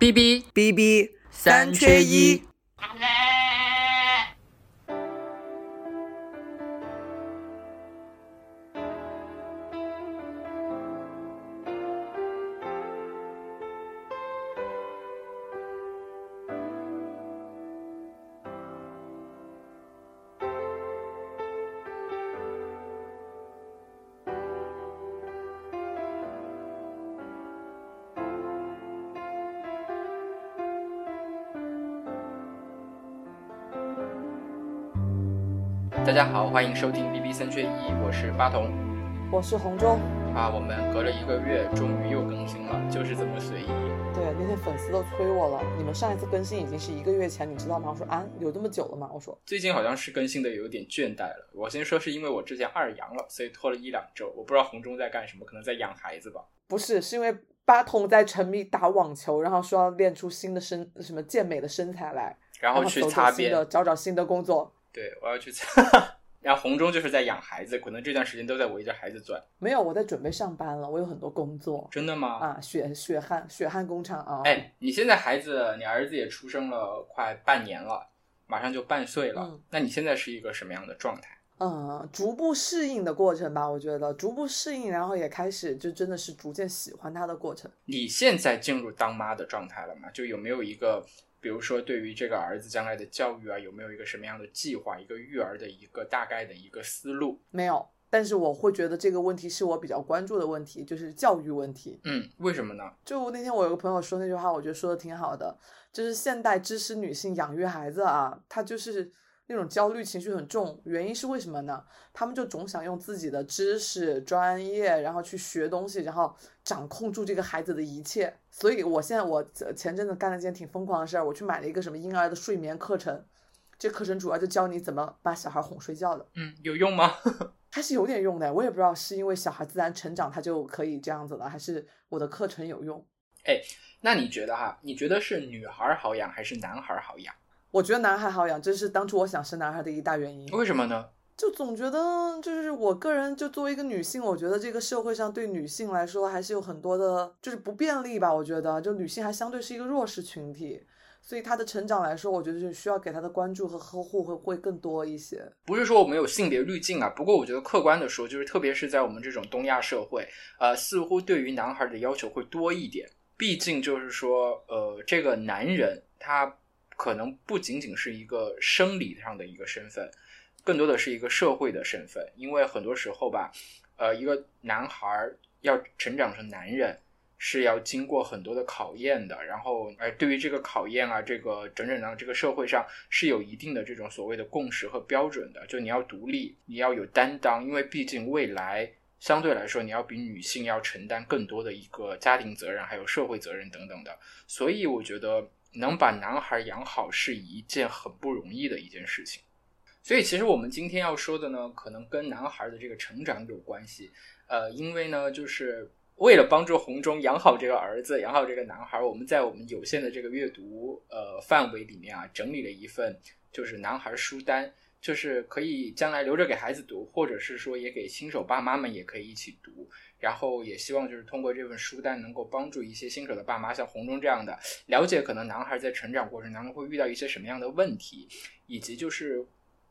B B B B 三缺一。家好，欢迎收听 B B 三缺一，我是八童我是红中。啊。我们隔了一个月，终于又更新了，就是这么随意。对，那些粉丝都催我了，你们上一次更新已经是一个月前，你知道吗？我说啊，有这么久了吗？我说最近好像是更新的有点倦怠了。我先说是因为我之前二阳了，所以拖了一两周。我不知道红中在干什么，可能在养孩子吧。不是，是因为八筒在沉迷打网球，然后说要练出新的身什么健美的身材来，然后去擦边，的，找找新的工作。对我要去擦。然后红中就是在养孩子，可能这段时间都在围着孩子转。没有，我在准备上班了，我有很多工作真的吗？啊，血血汗血汗工厂啊。哎，你现在孩子，你儿子也出生了快半年了，马上就半岁了。嗯那你现在是一个什么样的状态？嗯，逐步适应的过程吧，我觉得逐步适应，然后也开始就真的是逐渐喜欢他的过程。你现在进入当妈的状态了吗？就有没有一个，比如说对于这个儿子将来的教育啊，有没有一个什么样的计划，一个育儿的一个大概的一个思路？没有，但是我会觉得这个问题是我比较关注的问题，就是教育问题。嗯，为什么呢？就那天我有个朋友说那句话，我觉得说的挺好的，就是现代知识女性养育孩子啊，她就是那种焦虑情绪很重，原因是为什么呢？他们就总想用自己的知识、专业，然后去学东西，然后掌控住这个孩子的一切。所以我现在我呃前阵子干了件挺疯狂的事儿，我去买了一个什么婴儿的睡眠课程，这课程主要就教你怎么把小孩哄睡觉的。嗯，有用吗？还是有点用的，我也不知道是因为小孩自然成长他就可以这样子了，还是我的课程有用。哎那你觉得哈？你觉得是女孩好养还是男孩好养？我觉得男孩好养，这是当初我想生男孩的一大原因。为什么呢？就总觉得，就是我个人就作为一个女性，我觉得这个社会上对女性来说还是有很多的，就是不便利吧。我觉得，就女性还相对是一个弱势群体，所以她的成长来说，我觉得就需要给她的关注和呵护会会更多一些。不是说我们有性别滤镜啊，不过我觉得客观的说，就是特别是在我们这种东亚社会，呃，似乎对于男孩的要求会多一点。毕竟就是说，呃，这个男人他可能不仅仅是一个生理上的一个身份，更多的是一个社会的身份。因为很多时候吧，呃，一个男孩要成长成男人，是要经过很多的考验的。然后，呃，对于这个考验啊，这个整整的这个社会上是有一定的这种所谓的共识和标准的。就你要独立，你要有担当，因为毕竟未来相对来说，你要比女性要承担更多的一个家庭责任，还有社会责任等等的。所以，我觉得能把男孩养好是一件很不容易的一件事情。所以，其实我们今天要说的呢，可能跟男孩的这个成长有关系。呃，因为呢，就是为了帮助红中养好这个儿子，养好这个男孩，我们在我们有限的这个阅读呃范围里面啊，整理了一份就是男孩书单，就是可以将来留着给孩子读，或者是说也给新手爸妈们也可以一起读。然后也希望就是通过这份书单，能够帮助一些新手的爸妈，像红中这样的，了解可能男孩在成长过程当中会遇到一些什么样的问题，以及就是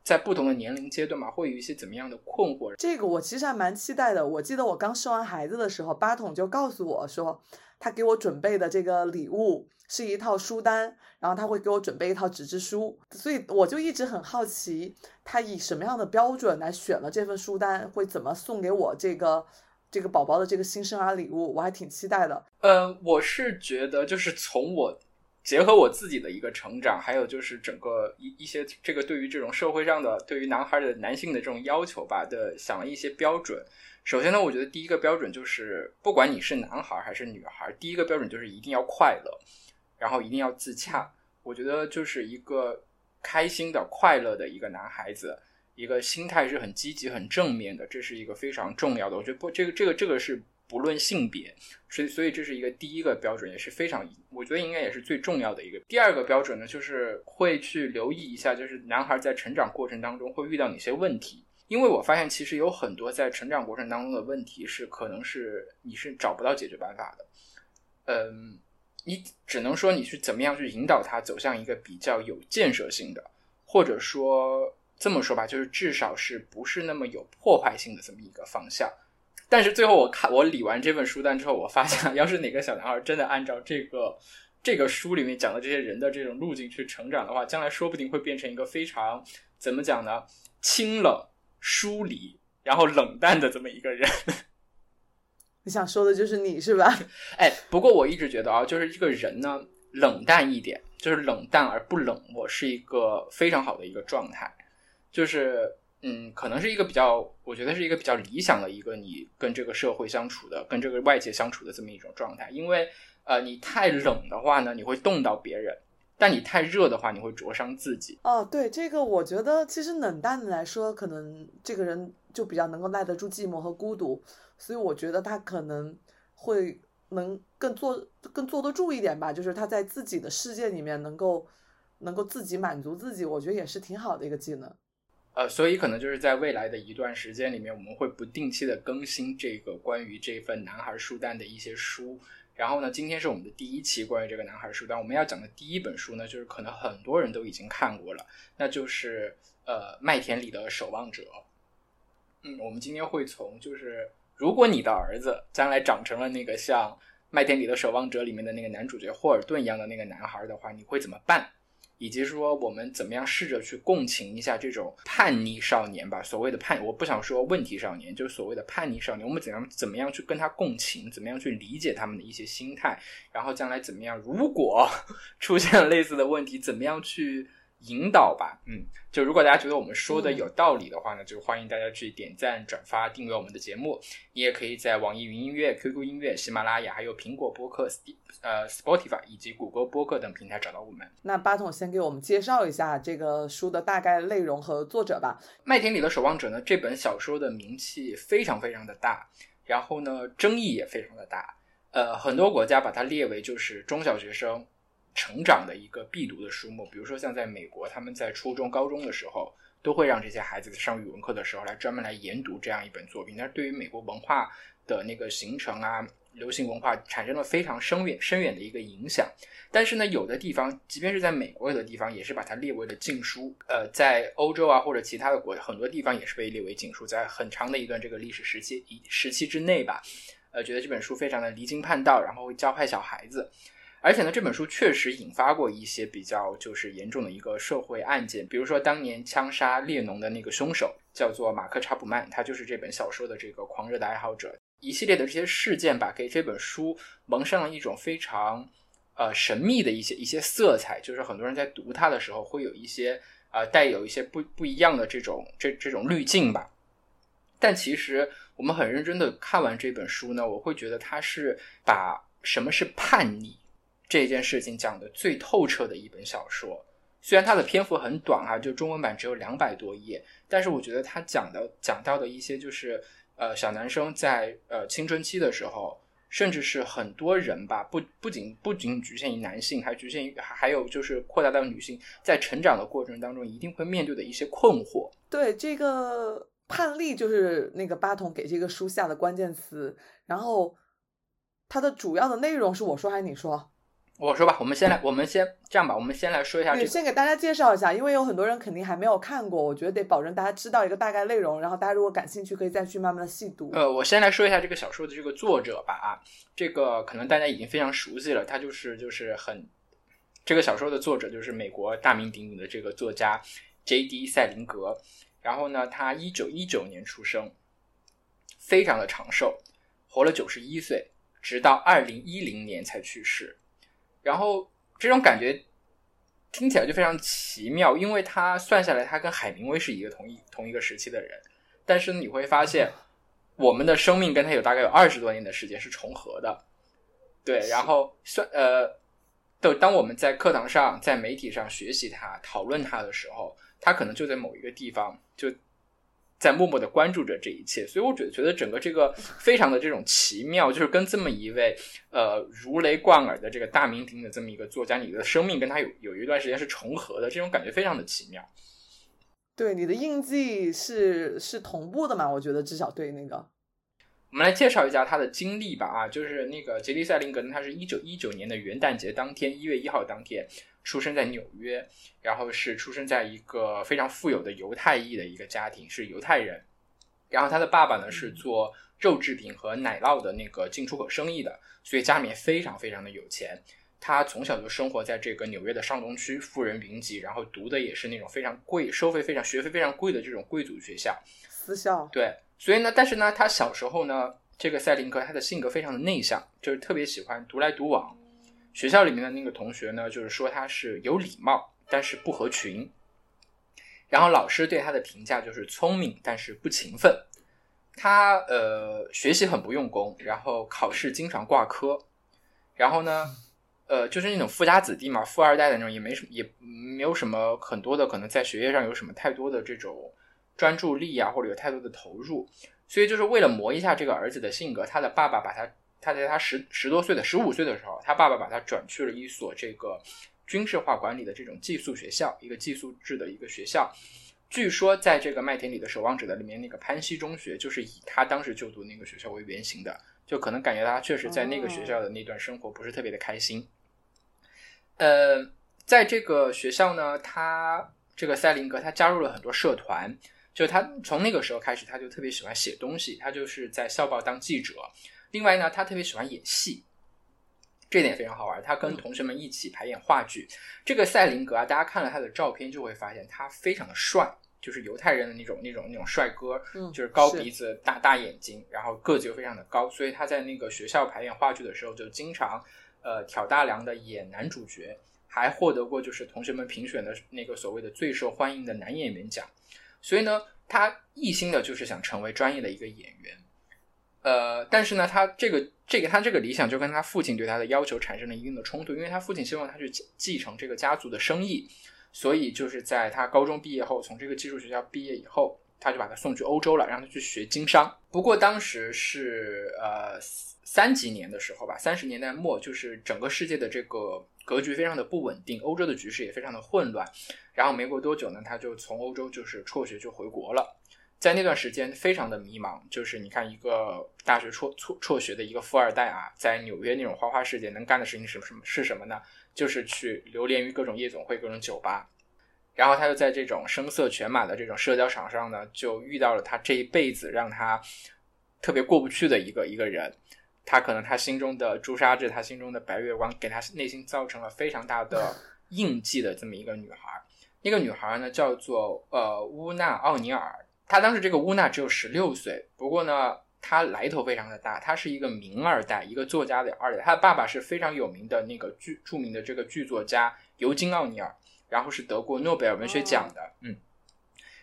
在不同的年龄阶段嘛，会有一些怎么样的困惑。这个我其实还蛮期待的。我记得我刚生完孩子的时候，八筒就告诉我说，他给我准备的这个礼物是一套书单，然后他会给我准备一套纸质书，所以我就一直很好奇，他以什么样的标准来选了这份书单，会怎么送给我这个这个宝宝的这个新生儿礼物，我还挺期待的。嗯，我是觉得就是从我结合我自己的一个成长，还有就是整个一一些这个对于这种社会上的对于男孩的男性的这种要求吧的，想了一些标准。首先呢，我觉得第一个标准就是，不管你是男孩还是女孩，第一个标准就是一定要快乐，然后一定要自洽。我觉得就是一个开心的、快乐的一个男孩子，一个心态是很积极、很正面的，这是一个非常重要的。我觉得不，这个这个这个是不论性别，所以所以这是一个第一个标准，也是非常，我觉得应该也是最重要的一个。第二个标准呢，就是会去留意一下，就是男孩在成长过程当中会遇到哪些问题。因为我发现，其实有很多在成长过程当中的问题是，可能是你是找不到解决办法的。嗯，你只能说你去怎么样去引导他走向一个比较有建设性的，或者说这么说吧，就是至少是不是那么有破坏性的这么一个方向。但是最后我看我理完这份书单之后，我发现，要是哪个小男孩真的按照这个这个书里面讲的这些人的这种路径去成长的话，将来说不定会变成一个非常怎么讲呢？清冷、疏离，然后冷淡的这么一个人。你想说的就是你是吧？哎，不过我一直觉得啊，就是一个人呢，冷淡一点，就是冷淡而不冷漠，是一个非常好的一个状态。就是，嗯，可能是一个比较，我觉得是一个比较理想的一个你跟这个社会相处的、跟这个外界相处的这么一种状态。因为，呃，你太冷的话呢，你会冻到别人；但你太热的话，你会灼伤自己。哦，对，这个我觉得其实冷淡的来说，可能这个人就比较能够耐得住寂寞和孤独。所以我觉得他可能会能更坐更坐得住一点吧，就是他在自己的世界里面能够能够自己满足自己，我觉得也是挺好的一个技能。呃，所以可能就是在未来的一段时间里面，我们会不定期的更新这个关于这份男孩书单的一些书。然后呢，今天是我们的第一期关于这个男孩书单，我们要讲的第一本书呢，就是可能很多人都已经看过了，那就是呃麦田里的守望者。嗯，我们今天会从就是。如果你的儿子将来长成了那个像《麦田里的守望者》里面的那个男主角霍尔顿一样的那个男孩的话，你会怎么办？以及说我们怎么样试着去共情一下这种叛逆少年吧？所谓的叛，我不想说问题少年，就是所谓的叛逆少年，我们怎样怎么样去跟他共情？怎么样去理解他们的一些心态？然后将来怎么样？如果 出现了类似的问题，怎么样去？引导吧，嗯，就如果大家觉得我们说的有道理的话呢，就欢迎大家去点赞、转发、订阅我们的节目。你也可以在网易云音乐、QQ 音乐、喜马拉雅、还有苹果播客、呃 Spotify 以及谷歌播客等平台找到我们。那巴总先给我们介绍一下这个书的大概内容和作者吧。《麦田里的守望者》呢，这本小说的名气非常非常的大，然后呢，争议也非常的大。呃，很多国家把它列为就是中小学生。成长的一个必读的书目，比如说像在美国，他们在初中、高中的时候，都会让这些孩子上语文课的时候来专门来研读这样一本作品。但是对于美国文化的那个形成啊，流行文化产生了非常深远、深远的一个影响。但是呢，有的地方，即便是在美国有的地方，也是把它列为了禁书。呃，在欧洲啊或者其他的国很多地方也是被列为禁书。在很长的一段这个历史时期一时期之内吧，呃，觉得这本书非常的离经叛道，然后会教坏小孩子。而且呢，这本书确实引发过一些比较就是严重的一个社会案件，比如说当年枪杀列侬的那个凶手叫做马克查普曼，他就是这本小说的这个狂热的爱好者。一系列的这些事件吧，给这本书蒙上了一种非常呃神秘的一些一些色彩，就是很多人在读它的时候会有一些呃带有一些不不一样的这种这这种滤镜吧。但其实我们很认真的看完这本书呢，我会觉得它是把什么是叛逆。这件事情讲的最透彻的一本小说，虽然它的篇幅很短啊，就中文版只有两百多页，但是我觉得它讲的讲到的一些就是呃小男生在呃青春期的时候，甚至是很多人吧，不不仅不仅局限于男性，还局限于还有就是扩大到女性，在成长的过程当中一定会面对的一些困惑。对这个叛逆，就是那个八筒给这个书下的关键词，然后它的主要的内容是我说还是你说？我说吧，我们先来，我们先这样吧，我们先来说一下。你先给大家介绍一下，因为有很多人肯定还没有看过，我觉得得保证大家知道一个大概内容，然后大家如果感兴趣，可以再去慢慢的细读。呃，我先来说一下这个小说的这个作者吧，啊，这个可能大家已经非常熟悉了，他就是就是很这个小说的作者就是美国大名鼎鼎的这个作家 J.D. 赛林格，然后呢，他一九一九年出生，非常的长寿，活了九十一岁，直到二零一零年才去世。然后这种感觉听起来就非常奇妙，因为他算下来，他跟海明威是一个同一同一个时期的人，但是你会发现，我们的生命跟他有大概有二十多年的时间是重合的，对。然后算呃，等当我们在课堂上、在媒体上学习他、讨论他的时候，他可能就在某一个地方就。在默默的关注着这一切，所以我觉得觉得整个这个非常的这种奇妙，就是跟这么一位呃如雷贯耳的这个大名鼎鼎的这么一个作家，你的生命跟他有有一段时间是重合的，这种感觉非常的奇妙。对，你的印记是是同步的嘛？我觉得至少对那个，我们来介绍一下他的经历吧啊，就是那个杰利·塞林格呢，他是一九一九年的元旦节当天，一月一号当天出生在纽约，然后是出生在一个非常富有的犹太裔的一个家庭，是犹太人。然后他的爸爸呢是做肉制品和奶酪的那个进出口生意的，所以家里面非常非常的有钱。他从小就生活在这个纽约的上东区，富人云集，然后读的也是那种非常贵、收费非常、学费非常贵的这种贵族学校。私校。对。所以呢，但是呢，他小时候呢，这个赛林格他的性格非常的内向，就是特别喜欢独来独往。学校里面的那个同学呢，就是说他是有礼貌，但是不合群。然后老师对他的评价就是聪明，但是不勤奋。他呃学习很不用功，然后考试经常挂科。然后呢，呃，就是那种富家子弟嘛，富二代的那种，也没什么，也没有什么很多的可能在学业上有什么太多的这种。专注力啊，或者有太多的投入，所以就是为了磨一下这个儿子的性格，他的爸爸把他，他在他十十多岁的十五岁的时候，他爸爸把他转去了一所这个军事化管理的这种寄宿学校，一个寄宿制的一个学校。据说在这个麦田里的守望者的里面，那个潘西中学就是以他当时就读那个学校为原型的，就可能感觉他确实在那个学校的那段生活不是特别的开心。呃，在这个学校呢，他这个塞林格他加入了很多社团。就他从那个时候开始，他就特别喜欢写东西，他就是在校报当记者。另外呢，他特别喜欢演戏，这点非常好玩。他跟同学们一起排演话剧。这个赛林格啊，大家看了他的照片就会发现他非常的帅，就是犹太人的那种那种那种帅哥，就是高鼻子、大大眼睛，然后个子又非常的高。所以他在那个学校排演话剧的时候，就经常呃挑大梁的演男主角，还获得过就是同学们评选的那个所谓的最受欢迎的男演员奖。所以呢，他一心的就是想成为专业的一个演员，呃，但是呢，他这个这个他这个理想就跟他父亲对他的要求产生了一定的冲突，因为他父亲希望他去继承这个家族的生意，所以就是在他高中毕业后，从这个技术学校毕业以后，他就把他送去欧洲了，让他去学经商。不过当时是呃三几年的时候吧，三十年代末，就是整个世界的这个。格局非常的不稳定，欧洲的局势也非常的混乱。然后没过多久呢，他就从欧洲就是辍学就回国了。在那段时间非常的迷茫，就是你看一个大学辍辍辍学的一个富二代啊，在纽约那种花花世界能干的事情是什么？是什么呢？就是去流连于各种夜总会、各种酒吧。然后他就在这种声色犬马的这种社交场上呢，就遇到了他这一辈子让他特别过不去的一个一个人。他可能他心中的朱砂痣，他心中的白月光，给他内心造成了非常大的 印记的这么一个女孩。那个女孩呢，叫做呃乌娜奥尼尔。她当时这个乌娜只有十六岁，不过呢，他来头非常的大。他是一个名二代，一个作家的二代。他的爸爸是非常有名的那个剧著名的这个剧作家尤金奥尼尔，然后是得过诺贝尔文学奖的。嗯，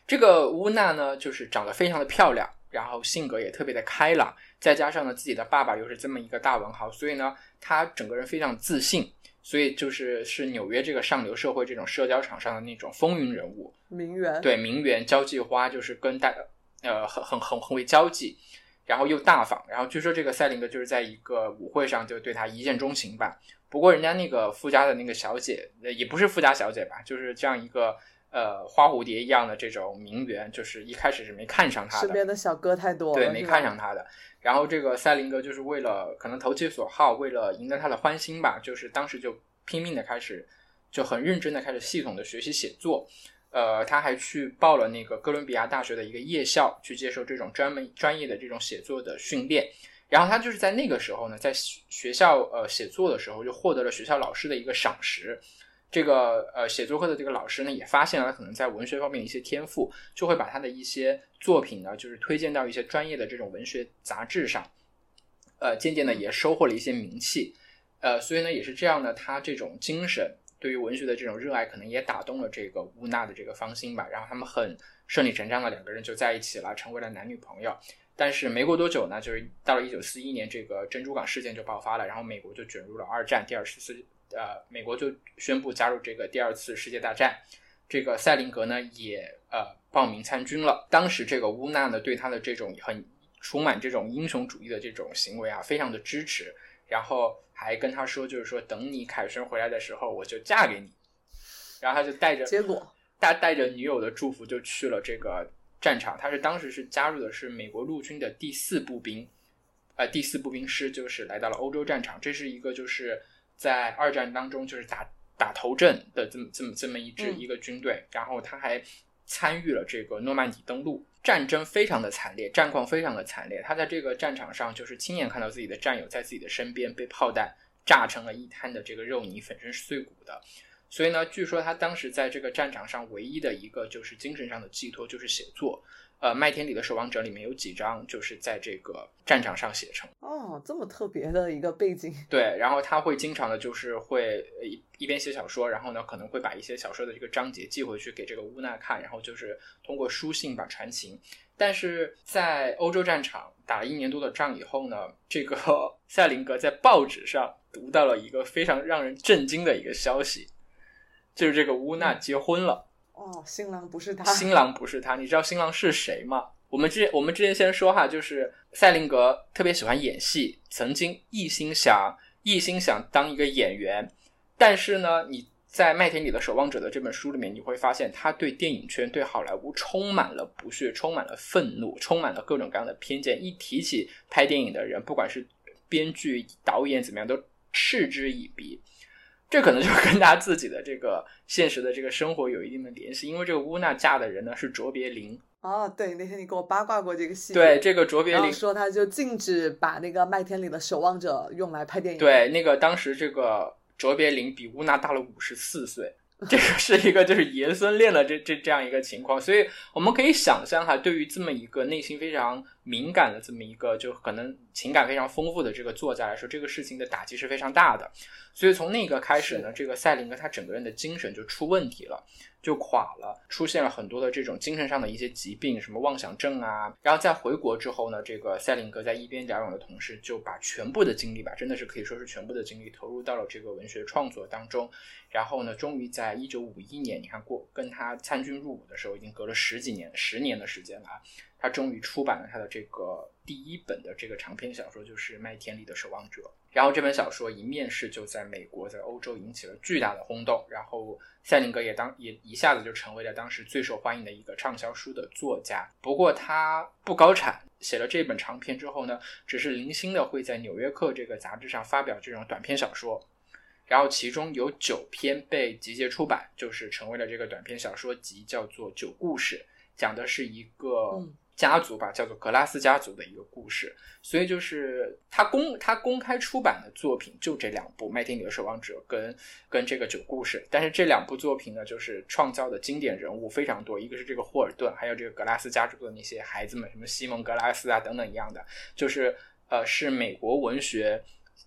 这个乌娜呢，就是长得非常的漂亮。然后性格也特别的开朗，再加上呢自己的爸爸又是这么一个大文豪，所以呢他整个人非常自信，所以就是是纽约这个上流社会这种社交场上的那种风云人物，名媛对名媛交际花，就是跟大呃很很很很会交际，然后又大方，然后据说这个赛琳格就是在一个舞会上就对他一见钟情吧，不过人家那个富家的那个小姐也不是富家小姐吧，就是这样一个。呃，花蝴蝶一样的这种名媛，就是一开始是没看上他的。身边的小哥太多，对，没看上他的。然后这个赛林格就是为了可能投其所好，为了赢得他的欢心吧，就是当时就拼命的开始，就很认真的开始系统的学习写作。呃，他还去报了那个哥伦比亚大学的一个夜校，去接受这种专门专业的这种写作的训练。然后他就是在那个时候呢，在学校呃写作的时候，就获得了学校老师的一个赏识。这个呃，写作课的这个老师呢，也发现了他可能在文学方面的一些天赋，就会把他的一些作品呢，就是推荐到一些专业的这种文学杂志上，呃，渐渐的也收获了一些名气，呃，所以呢，也是这样呢，他这种精神对于文学的这种热爱，可能也打动了这个乌娜的这个芳心吧，然后他们很顺理成章的两个人就在一起了，成为了男女朋友。但是没过多久呢，就是到了一九四一年，这个珍珠港事件就爆发了，然后美国就卷入了二战，第二次世。呃，美国就宣布加入这个第二次世界大战，这个塞林格呢也呃报名参军了。当时这个乌娜呢对他的这种很充满这种英雄主义的这种行为啊，非常的支持，然后还跟他说，就是说等你凯旋回来的时候，我就嫁给你。然后他就带着结果他带着女友的祝福就去了这个战场。他是当时是加入的是美国陆军的第四步兵，呃第四步兵师就是来到了欧洲战场，这是一个就是在二战当中就是打打头阵的这么这么这么一支嗯一个军队，然后他还参与了这个诺曼底登陆。战争非常的惨烈，战况非常的惨烈。他在这个战场上，就是亲眼看到自己的战友在自己的身边被炮弹炸成了一滩的这个肉泥，粉身碎骨的。所以呢，据说他当时在这个战场上唯一的一个就是精神上的寄托就是写作。呃，《麦田里的守望者》里面有几章就是在这个战场上写成。哦，这么特别的一个背景，对，然后他会经常的，就是会呃一一边写小说，然后呢可能会把一些小说的这个章节寄回去给这个乌娜看，然后就是通过书信把传情。但是在欧洲战场打了一年多的仗以后呢，这个 赛林格在报纸上读到了一个非常让人震惊的一个消息，就是这个乌娜结婚了。哦，新郎不是他，新郎不是他，你知道新郎是谁吗？我们之我们之前先说哈，就是赛林格特别喜欢演戏，曾经一心想一心想当一个演员，但是呢，你在《麦田里的守望者》的这本书里面，你会发现他对电影圈、对好莱坞充满了不屑，充满了愤怒，充满了各种各样的偏见。一提起拍电影的人，不管是编剧、导演怎么样，都嗤之以鼻。这可能就跟他自己的这个现实的这个生活有一定的联系，因为这个乌娜嫁的人呢是卓别林。哦，对，那天你给我八卦过这个戏，对，，这个卓别林，说他就禁止把那个麦田里的守望者用来拍电影，，对，那个当时这个卓别林比乌娜大了五十四岁，这个是一个就是爷孙恋的这这这样一个情况，所以我们可以想象哈，对于这么一个内心非常敏感的这么一个就可能情感非常丰富的这个作家来说，这个事情的打击是非常大的。所以从那个开始呢，这个赛林格他整个人的精神就出问题了。就垮了，出现了很多的这种精神上的一些疾病，什么妄想症啊。然后在回国之后呢，这个赛林格在一边疗养的同时，就把全部的精力吧，真的是可以说是全部的精力投入到了这个文学创作当中。然后呢，终于在一九五一年，你看过跟他参军入伍的时候，已经隔了十几年、十年的时间了。他终于出版了他的这个第一本的这个长篇小说，就是《麦田里的守望者》。然后这本小说一面世就在美国、在欧洲引起了巨大的轰动，然后赛林格也当也一下子就成为了当时最受欢迎的一个畅销书的作家。不过他不高产，写了这本长篇之后呢，只是零星的会在《纽约客》这个杂志上发表这种短篇小说。然后其中有九篇被集结出版，就是成为了这个短篇小说集，叫做《九故事》，讲的是一个家族吧，叫做格拉斯家族的一个故事。所以就是他公他公开出版的作品就这两部《麦田里的守望者》跟跟这个《酒故事》，但是这两部作品呢，就是创造的经典人物非常多，一个是这个霍尔顿，还有这个格拉斯家族的那些孩子们，什么西蒙格拉斯啊等等一样的，就是呃是美国文学。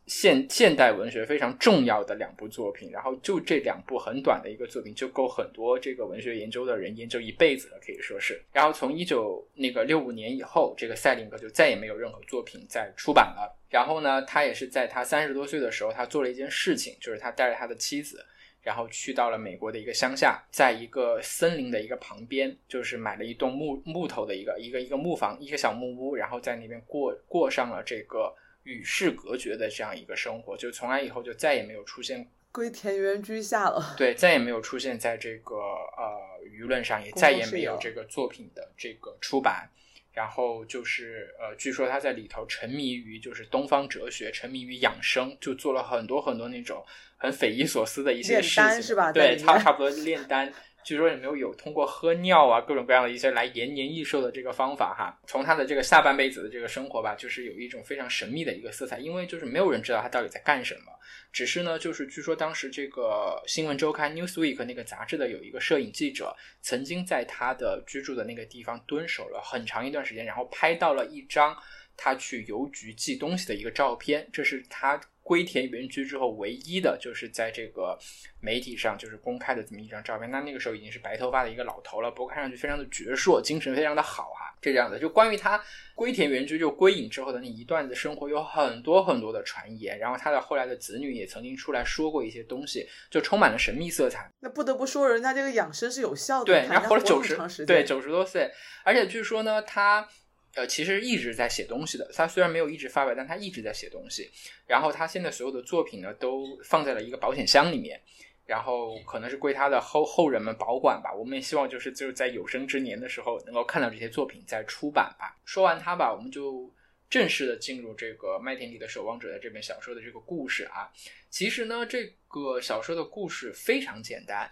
现现代文学非常重要的两部作品，然后就这两部很短的一个作品，就够很多这个文学研究的人研究一辈子了，可以说是。然后从一九那个六五年以后，这个赛林格就再也没有任何作品再出版了。然后呢，他也是在他三十多岁的时候，他做了一件事情，就是他带着他的妻子，然后去到了美国的一个乡下，在一个森林的一个旁边，就是买了一栋木木头的一个一个一个木房，一个小木屋，然后在那边过过上了这个。与世隔绝的这样一个生活，就从来以后就再也没有出现，归田园居下了。对，再也没有出现在这个呃舆论上，也再也没有这个作品的这个出版。然后就是呃，据说他在里头沉迷于就是东方哲学，沉迷于养生，就做了很多很多那种很匪夷所思的一些事情，是吧？对，差差不多炼丹。据说也没有有通过喝尿啊各种各样的一些来延年益寿的这个方法哈。从他的这个下半辈子的这个生活吧，就是有一种非常神秘的一个色彩，因为就是没有人知道他到底在干什么。只是呢，就是据说当时这个新闻周刊 Newsweek 那个杂志的有一个摄影记者，曾经在他的居住的那个地方蹲守了很长一段时间，然后拍到了一张他去邮局寄东西的一个照片，这是他。归田园居之后，唯一的就是在这个媒体上就是公开的这么一张照片。那那个时候已经是白头发的一个老头了，不过看上去非常的矍铄，精神非常的好哈、啊。这样的，就关于他归田园居就归隐之后的那一段的生活，有很多很多的传言。然后他的后来的子女也曾经出来说过一些东西，就充满了神秘色彩。那不得不说，人家这个养生是有效的，对，然后活了九十，对九十多岁，而且据说呢，他。呃，其实一直在写东西的。他虽然没有一直发表，但他一直在写东西。然后他现在所有的作品呢，都放在了一个保险箱里面，然后可能是归他的后后人们保管吧。我们也希望就是就是在有生之年的时候，能够看到这些作品再出版吧。说完他吧，我们就正式的进入这个《麦田里的守望者》的这本小说的这个故事啊。其实呢，这个小说的故事非常简单，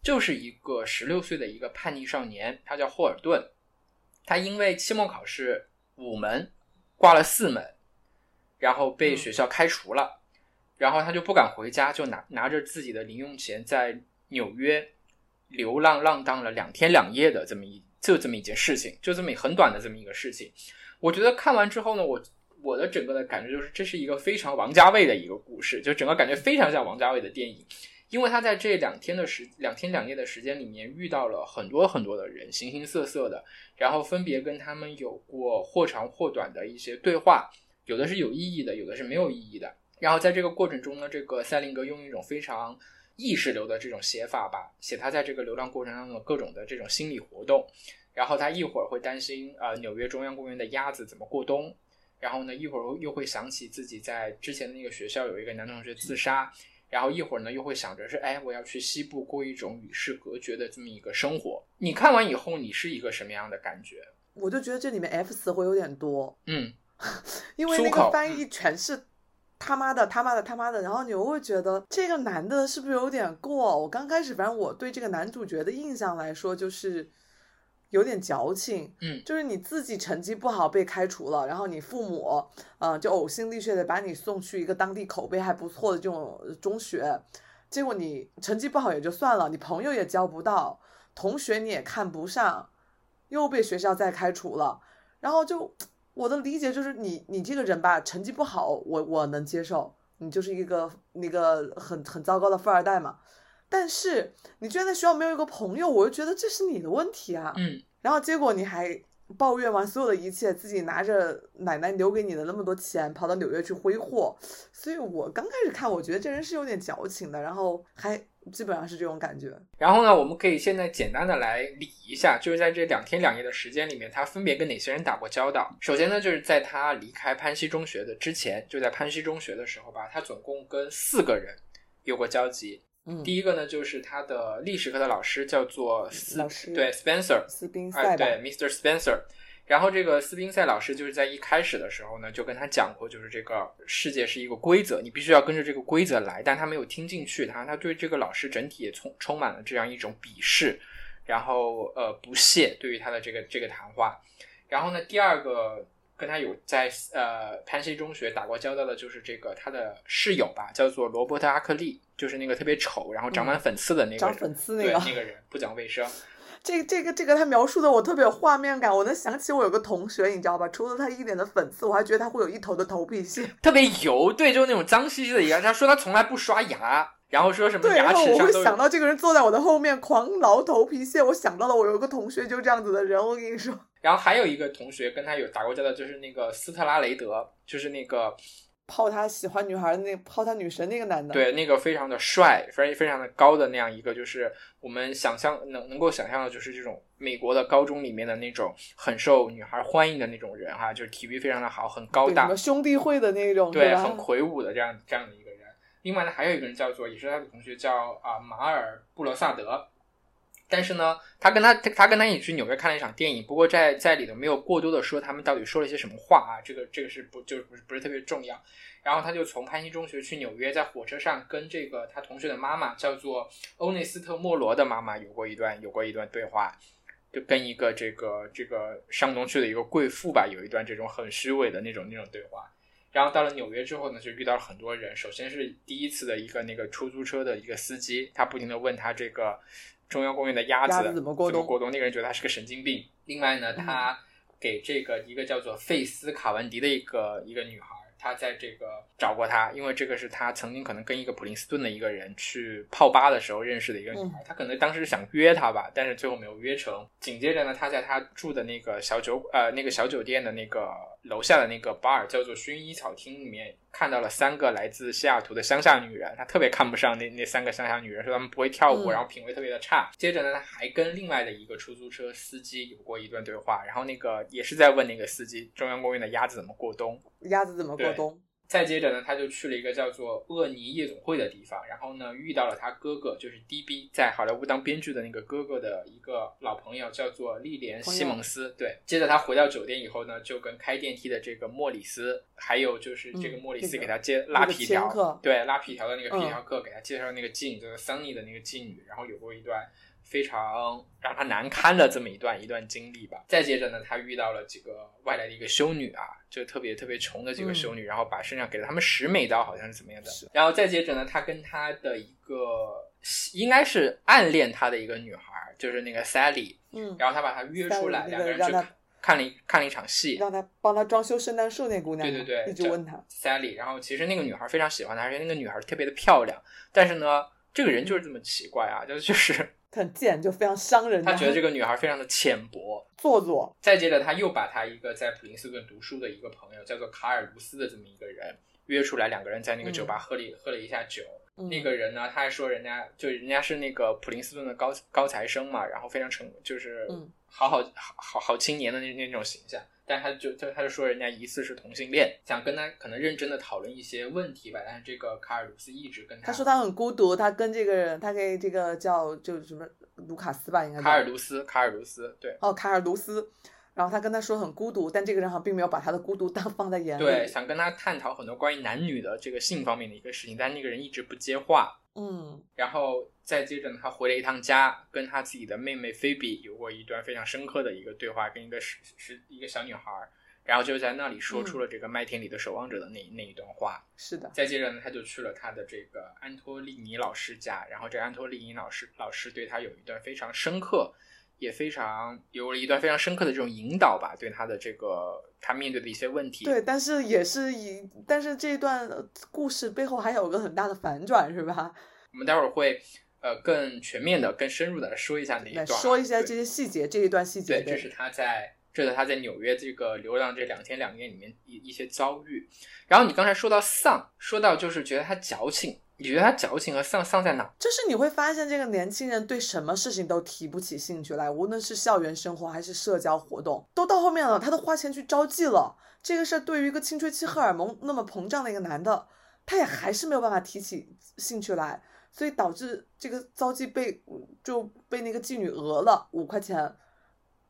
就是一个十六岁的一个叛逆少年，他叫霍尔顿，他因为期末考试五门挂了四门，然后被学校开除了，然后他就不敢回家，就拿拿着自己的零用钱在纽约流浪浪荡了两天两夜的这么一就这么一件事情，就这么很短的这么一个事情。我觉得看完之后呢，我我的整个的感觉就是这是一个非常王家卫的一个故事，就整个感觉非常像王家卫的电影，因为他在这两天的时两天两夜的时间里面遇到了很多很多的人，形形色色的，然后分别跟他们有过或长或短的一些对话，有的是有意义的，有的是没有意义的。然后在这个过程中呢，这个塞林格用一种非常意识流的这种写法吧，写他在这个流浪过程当中的各种的这种心理活动。然后他一会儿会担心，呃，纽约中央公园的鸭子怎么过冬，然后呢，一会儿又会想起自己在之前的那个学校有一个男同学自杀，然后一会儿呢又会想着是，哎，我要去西部过一种与世隔绝的这么一个生活。你看完以后，你是一个什么样的感觉？我就觉得这里面 F 词会有点多，嗯，因为那个翻译全是他妈的他妈的他妈的，然后你又会觉得这个男的是不是有点过？我刚开始反正我对这个男主角的印象来说就是。有点矫情，嗯，就是你自己成绩不好被开除了，然后你父母，嗯，就呕心沥血的把你送去一个当地口碑还不错的这种中学，结果你成绩不好也就算了，你朋友也交不到，同学你也看不上，又被学校再开除了，然后就我的理解就是你你这个人吧，成绩不好我我能接受，你就是一个那个很很糟糕的富二代嘛。但是你居然在学校没有一个朋友，我就觉得这是你的问题啊。嗯，然后结果你还抱怨完所有的一切，自己拿着奶奶留给你的那么多钱，跑到纽约去挥霍。所以我刚开始看，我觉得这人是有点矫情的，然后还基本上是这种感觉。然后呢，我们可以现在简单的来理一下，就是在这两天两夜的时间里面，他分别跟哪些人打过交道？首先呢，就是在他离开潘西中学的之前，就在潘西中学的时候吧，他总共跟四个人有过交集。第一个呢，就是他的历史课的老师叫做斯，对，Spencer，斯宾塞，对，Mr. Spencer。然后这个斯宾塞老师就是在一开始的时候呢，就跟他讲过，就是这个世界是一个规则，你必须要跟着这个规则来。但他没有听进去，他他对这个老师整体也充充满了这样一种鄙视，然后呃不屑对于他的这个这个谈话。然后呢，第二个跟他有在呃潘西中学打过交道的，就是这个他的室友吧，叫做罗伯特阿克利。就是那个特别丑，然后长满粉刺的那个，长粉刺那个那个人不讲卫生。这这个这个他描述的我特别有画面感，我能想起我有个同学，你知道吧？除了他一脸的粉刺，我还觉得他会有一头的头皮屑，特别油，对，就是那种脏兮兮的牙。他说他从来不刷牙，然后说什么牙齿上我会想到这个人坐在我的后面狂挠头皮屑，我想到了我有个同学就这样子的人，我跟你说。然后还有一个同学跟他有打过交道，就是那个斯特拉雷德，就是那个。泡他喜欢女孩的那泡他女神那个男的，对，那个非常的帅，非常非常的高的那样一个，就是我们想象能能够想象的，就是这种美国的高中里面的那种很受女孩欢迎的那种人哈，就是体育非常的好，很高大，兄弟会的那种，对，很魁梧的这样这样的一个人。另外呢，还有一个人叫做，也是他的同学，叫啊马尔布罗萨德。但是呢，他跟他他跟他一起去纽约看了一场电影，不过在在里头没有过多的说他们到底说了些什么话啊，这个这个是不就是不是不是特别重要。然后他就从潘西中学去纽约，在火车上跟这个他同学的妈妈叫做欧内斯特莫罗的妈妈有过一段有过一段对话，就跟一个这个这个上东区的一个贵妇吧有一段这种很虚伪的那种那种对话。然后到了纽约之后呢，就遇到了很多人。首先是第一次的一个那个出租车的一个司机，他不停的问他这个。中央公园的鸭子怎么过冬？过冬，那个人觉得他是个神经病。另外呢，他给这个一个叫做费斯卡文迪的一个一个女孩。他在这个找过他，因为这个是他曾经可能跟一个普林斯顿的一个人去泡吧的时候认识的一个女孩，他可能当时想约她吧，但是最后没有约成。紧接着呢，他在他住的那个小酒呃那个小酒店的那个楼下的那个 bar 叫做薰衣草厅里面看到了三个来自西雅图的乡下女人，他特别看不上那那三个乡下女人，说她们不会跳舞，然后品味特别的差。接着呢，他还跟另外的一个出租车司机有过一段对话，然后那个也是在问那个司机中央公园的鸭子怎么过冬。鸭子怎么过冬？再接着呢，他就去了一个叫做厄尼夜总会的地方，然后呢遇到了他哥哥，就是 DB 在好莱坞当编剧的那个哥哥的一个老朋友，叫做莉莲西蒙斯。对，接着他回到酒店以后呢，就跟开电梯的这个莫里斯，还有就是这个莫里斯给他接拉皮条，对拉皮条的那个皮条客给他介绍那个妓女，就是 Sunny 的那个妓女，然后有过一段。非常让他难堪的这么一段一段经历吧。再接着呢，他遇到了几个外来的一个修女啊，就特别特别穷的几个修女，然后把身上给了他们十美刀，好像是怎么样的。然后再接着呢，他跟他的一个应该是暗恋他的一个女孩，就是那个 Sally，嗯，然后他把她约出来，两个人去看了一看了一场戏，让他帮他装修圣诞树那姑娘，对对对，一直问他 Sally。然后其实那个女孩非常喜欢他，而且那个女孩特别的漂亮，但是呢，这个人就是这么奇怪啊，就就是。很贱，就非常伤人。他觉得这个女孩非常的浅薄、做作。再接着，他又把他一个在普林斯顿读书的一个朋友，叫做卡尔卢斯的这么一个人约出来，两个人在那个酒吧喝了喝了一下酒。那个人呢，他还说人家就人家是那个普林斯顿的高高材生嘛，然后非常成就是好好好好好青年的那那种形象。但他就他他就说人家疑似是同性恋，想跟他可能认真的讨论一些问题吧。但是这个卡尔鲁斯一直跟他，他说他很孤独，他跟这个人，他给这个叫就什么卢卡斯吧，应该卡尔卢斯，卡尔卢斯，对，哦，卡尔卢斯。然后他跟他说很孤独，但这个人好像并没有把他的孤独当 放在眼里。对，想跟他探讨很多关于男女的这个性方面的一个事情，但那个人一直不接话。嗯，然后再接着呢，他回了一趟家，跟他自己的妹妹菲比有过一段非常深刻的一个对话，跟一个是是一个小女孩。然后就在那里说出了这个麦田里的守望者的那那一段话。是的。再接着呢，他就去了他的这个安托利尼老师家，然后这安托利尼老师老师对他有一段非常深刻，也非常有了一段非常深刻的这种引导吧，对他的这个他面对的一些问题。对，但是也是以，但是这段故事背后还有个很大的反转，是吧？我们待会儿会呃更全面的、更深入的说一下那一段，说一下这些细节，这一段细节。对，这是他在。这是他在纽约这个流浪这两天两夜里面一一些遭遇。然后你刚才说到丧，说到就是觉得他矫情，你觉得他矫情和丧丧在哪？就是你会发现这个年轻人对什么事情都提不起兴趣来，无论是校园生活还是社交活动，都到后面了，他都花钱去招妓了。这个事儿对于一个青春期荷尔蒙那么膨胀的一个男的，他也还是没有办法提起兴趣来，所以导致这个遭妓被就被那个妓女讹了五块钱。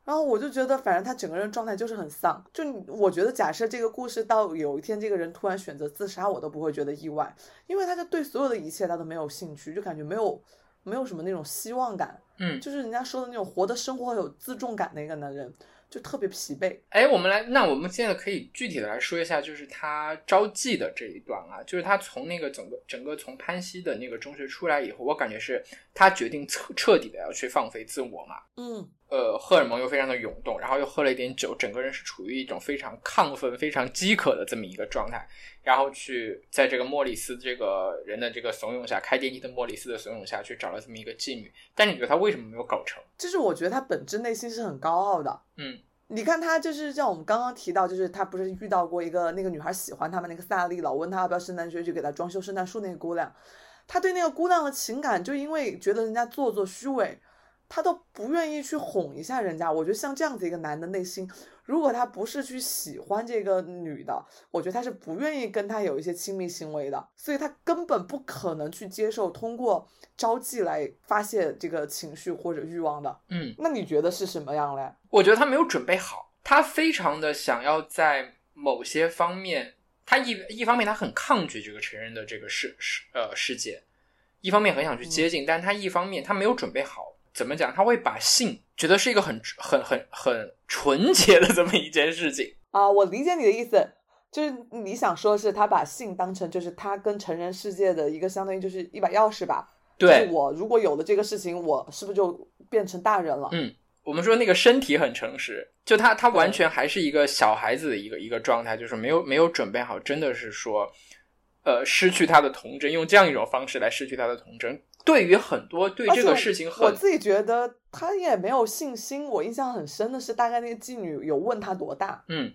然后我就觉得，反正他整个人状态就是很丧。就我觉得，假设这个故事到有一天这个人突然选择自杀，我都不会觉得意外，因为他就对所有的一切他都没有兴趣，就感觉没有没有什么那种希望感。嗯，就是人家说的那种活的生活有自重感的一个男人。就特别疲惫。哎，我们来，那我们现在可以具体的来说一下，就是他招妓的这一段啊，就是他从那个整个整个从潘西的那个中学出来以后，我感觉是他决定彻彻底的要去放飞自我嘛。嗯，呃，荷尔蒙又非常的涌动，然后又喝了一点酒，整个人是处于一种非常亢奋、非常饥渴的这么一个状态，然后去在这个莫里斯这个人的这个怂恿下，开电梯的莫里斯的怂恿下去找了这么一个妓女。但你觉得他为什么没有搞成？就是我觉得他本质内心是很高傲的。嗯。你看他就是像我们刚刚提到，就是他不是遇到过一个那个女孩喜欢他们那个萨利，老问他要不要圣诞节去给他装修圣诞树那个姑娘，他对那个姑娘的情感就因为觉得人家做作虚伪，他都不愿意去哄一下人家。我觉得像这样子一个男的内心，如果他不是去喜欢这个女的，我觉得他是不愿意跟他有一些亲密行为的，所以他根本不可能去接受通过招妓来发泄这个情绪或者欲望的。嗯，那你觉得是什么样嘞？我觉得他没有准备好，他非常的想要在某些方面，他一一方面他很抗拒这个成人的这个世世呃世界，一方面很想去接近，但他一方面他没有准备好，怎么讲？他会把性觉得是一个很很很很纯洁的这么一件事情啊。我理解你的意思，就是你想说是他把性当成就是他跟成人世界的一个相当于就是一把钥匙吧？对，我如果有了这个事情，我是不是就变成大人了？嗯。我们说那个身体很诚实，就他他完全还是一个小孩子的一个一个状态，就是没有没有准备好，真的是说，呃，失去他的童真，用这样一种方式来失去他的童真。对于很多对这个事情，我自己觉得他也没有信心。我印象很深的是，大概那个妓女有问他多大，嗯，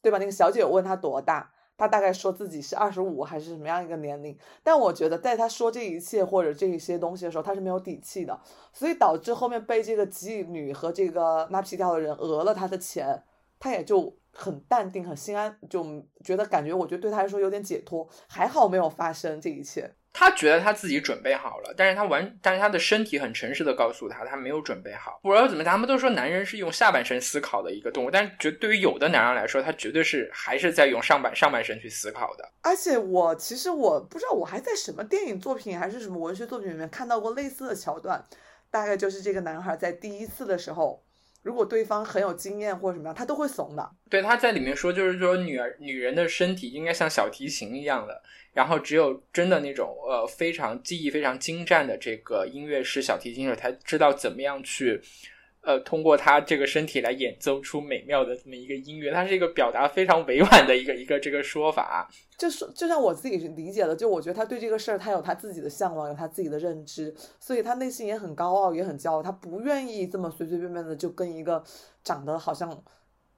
对吧？那个小姐有问他多大。他大概说自己是二十五还是什么样一个年龄，但我觉得在他说这一切或者这一些东西的时候，他是没有底气的，所以导致后面被这个妓女和这个拉皮条的人讹了他的钱，他也就很淡定、很心安，就觉得感觉，我觉得对他来说有点解脱，还好没有发生这一切。他觉得他自己准备好了，但是他完，但是他的身体很诚实的告诉他，他没有准备好。不知道怎么，他们都说男人是用下半身思考的一个动物，但是绝对于有的男人来说，他绝对是还是在用上半上半身去思考的。而且我其实我不知道，我还在什么电影作品还是什么文学作品里面看到过类似的桥段，大概就是这个男孩在第一次的时候。如果对方很有经验或者什么样，他都会怂的。对，他在里面说，就是说女儿女人的身体应该像小提琴一样的，然后只有真的那种呃非常技艺非常精湛的这个音乐师、小提琴手才知道怎么样去。呃，通过他这个身体来演奏出美妙的这么一个音乐，它是一个表达非常委婉的一个一个这个说法。就是就像我自己理解的，就我觉得他对这个事儿，他有他自己的向往，有他自己的认知，所以他内心也很高傲，也很骄傲，他不愿意这么随随便便的就跟一个长得好像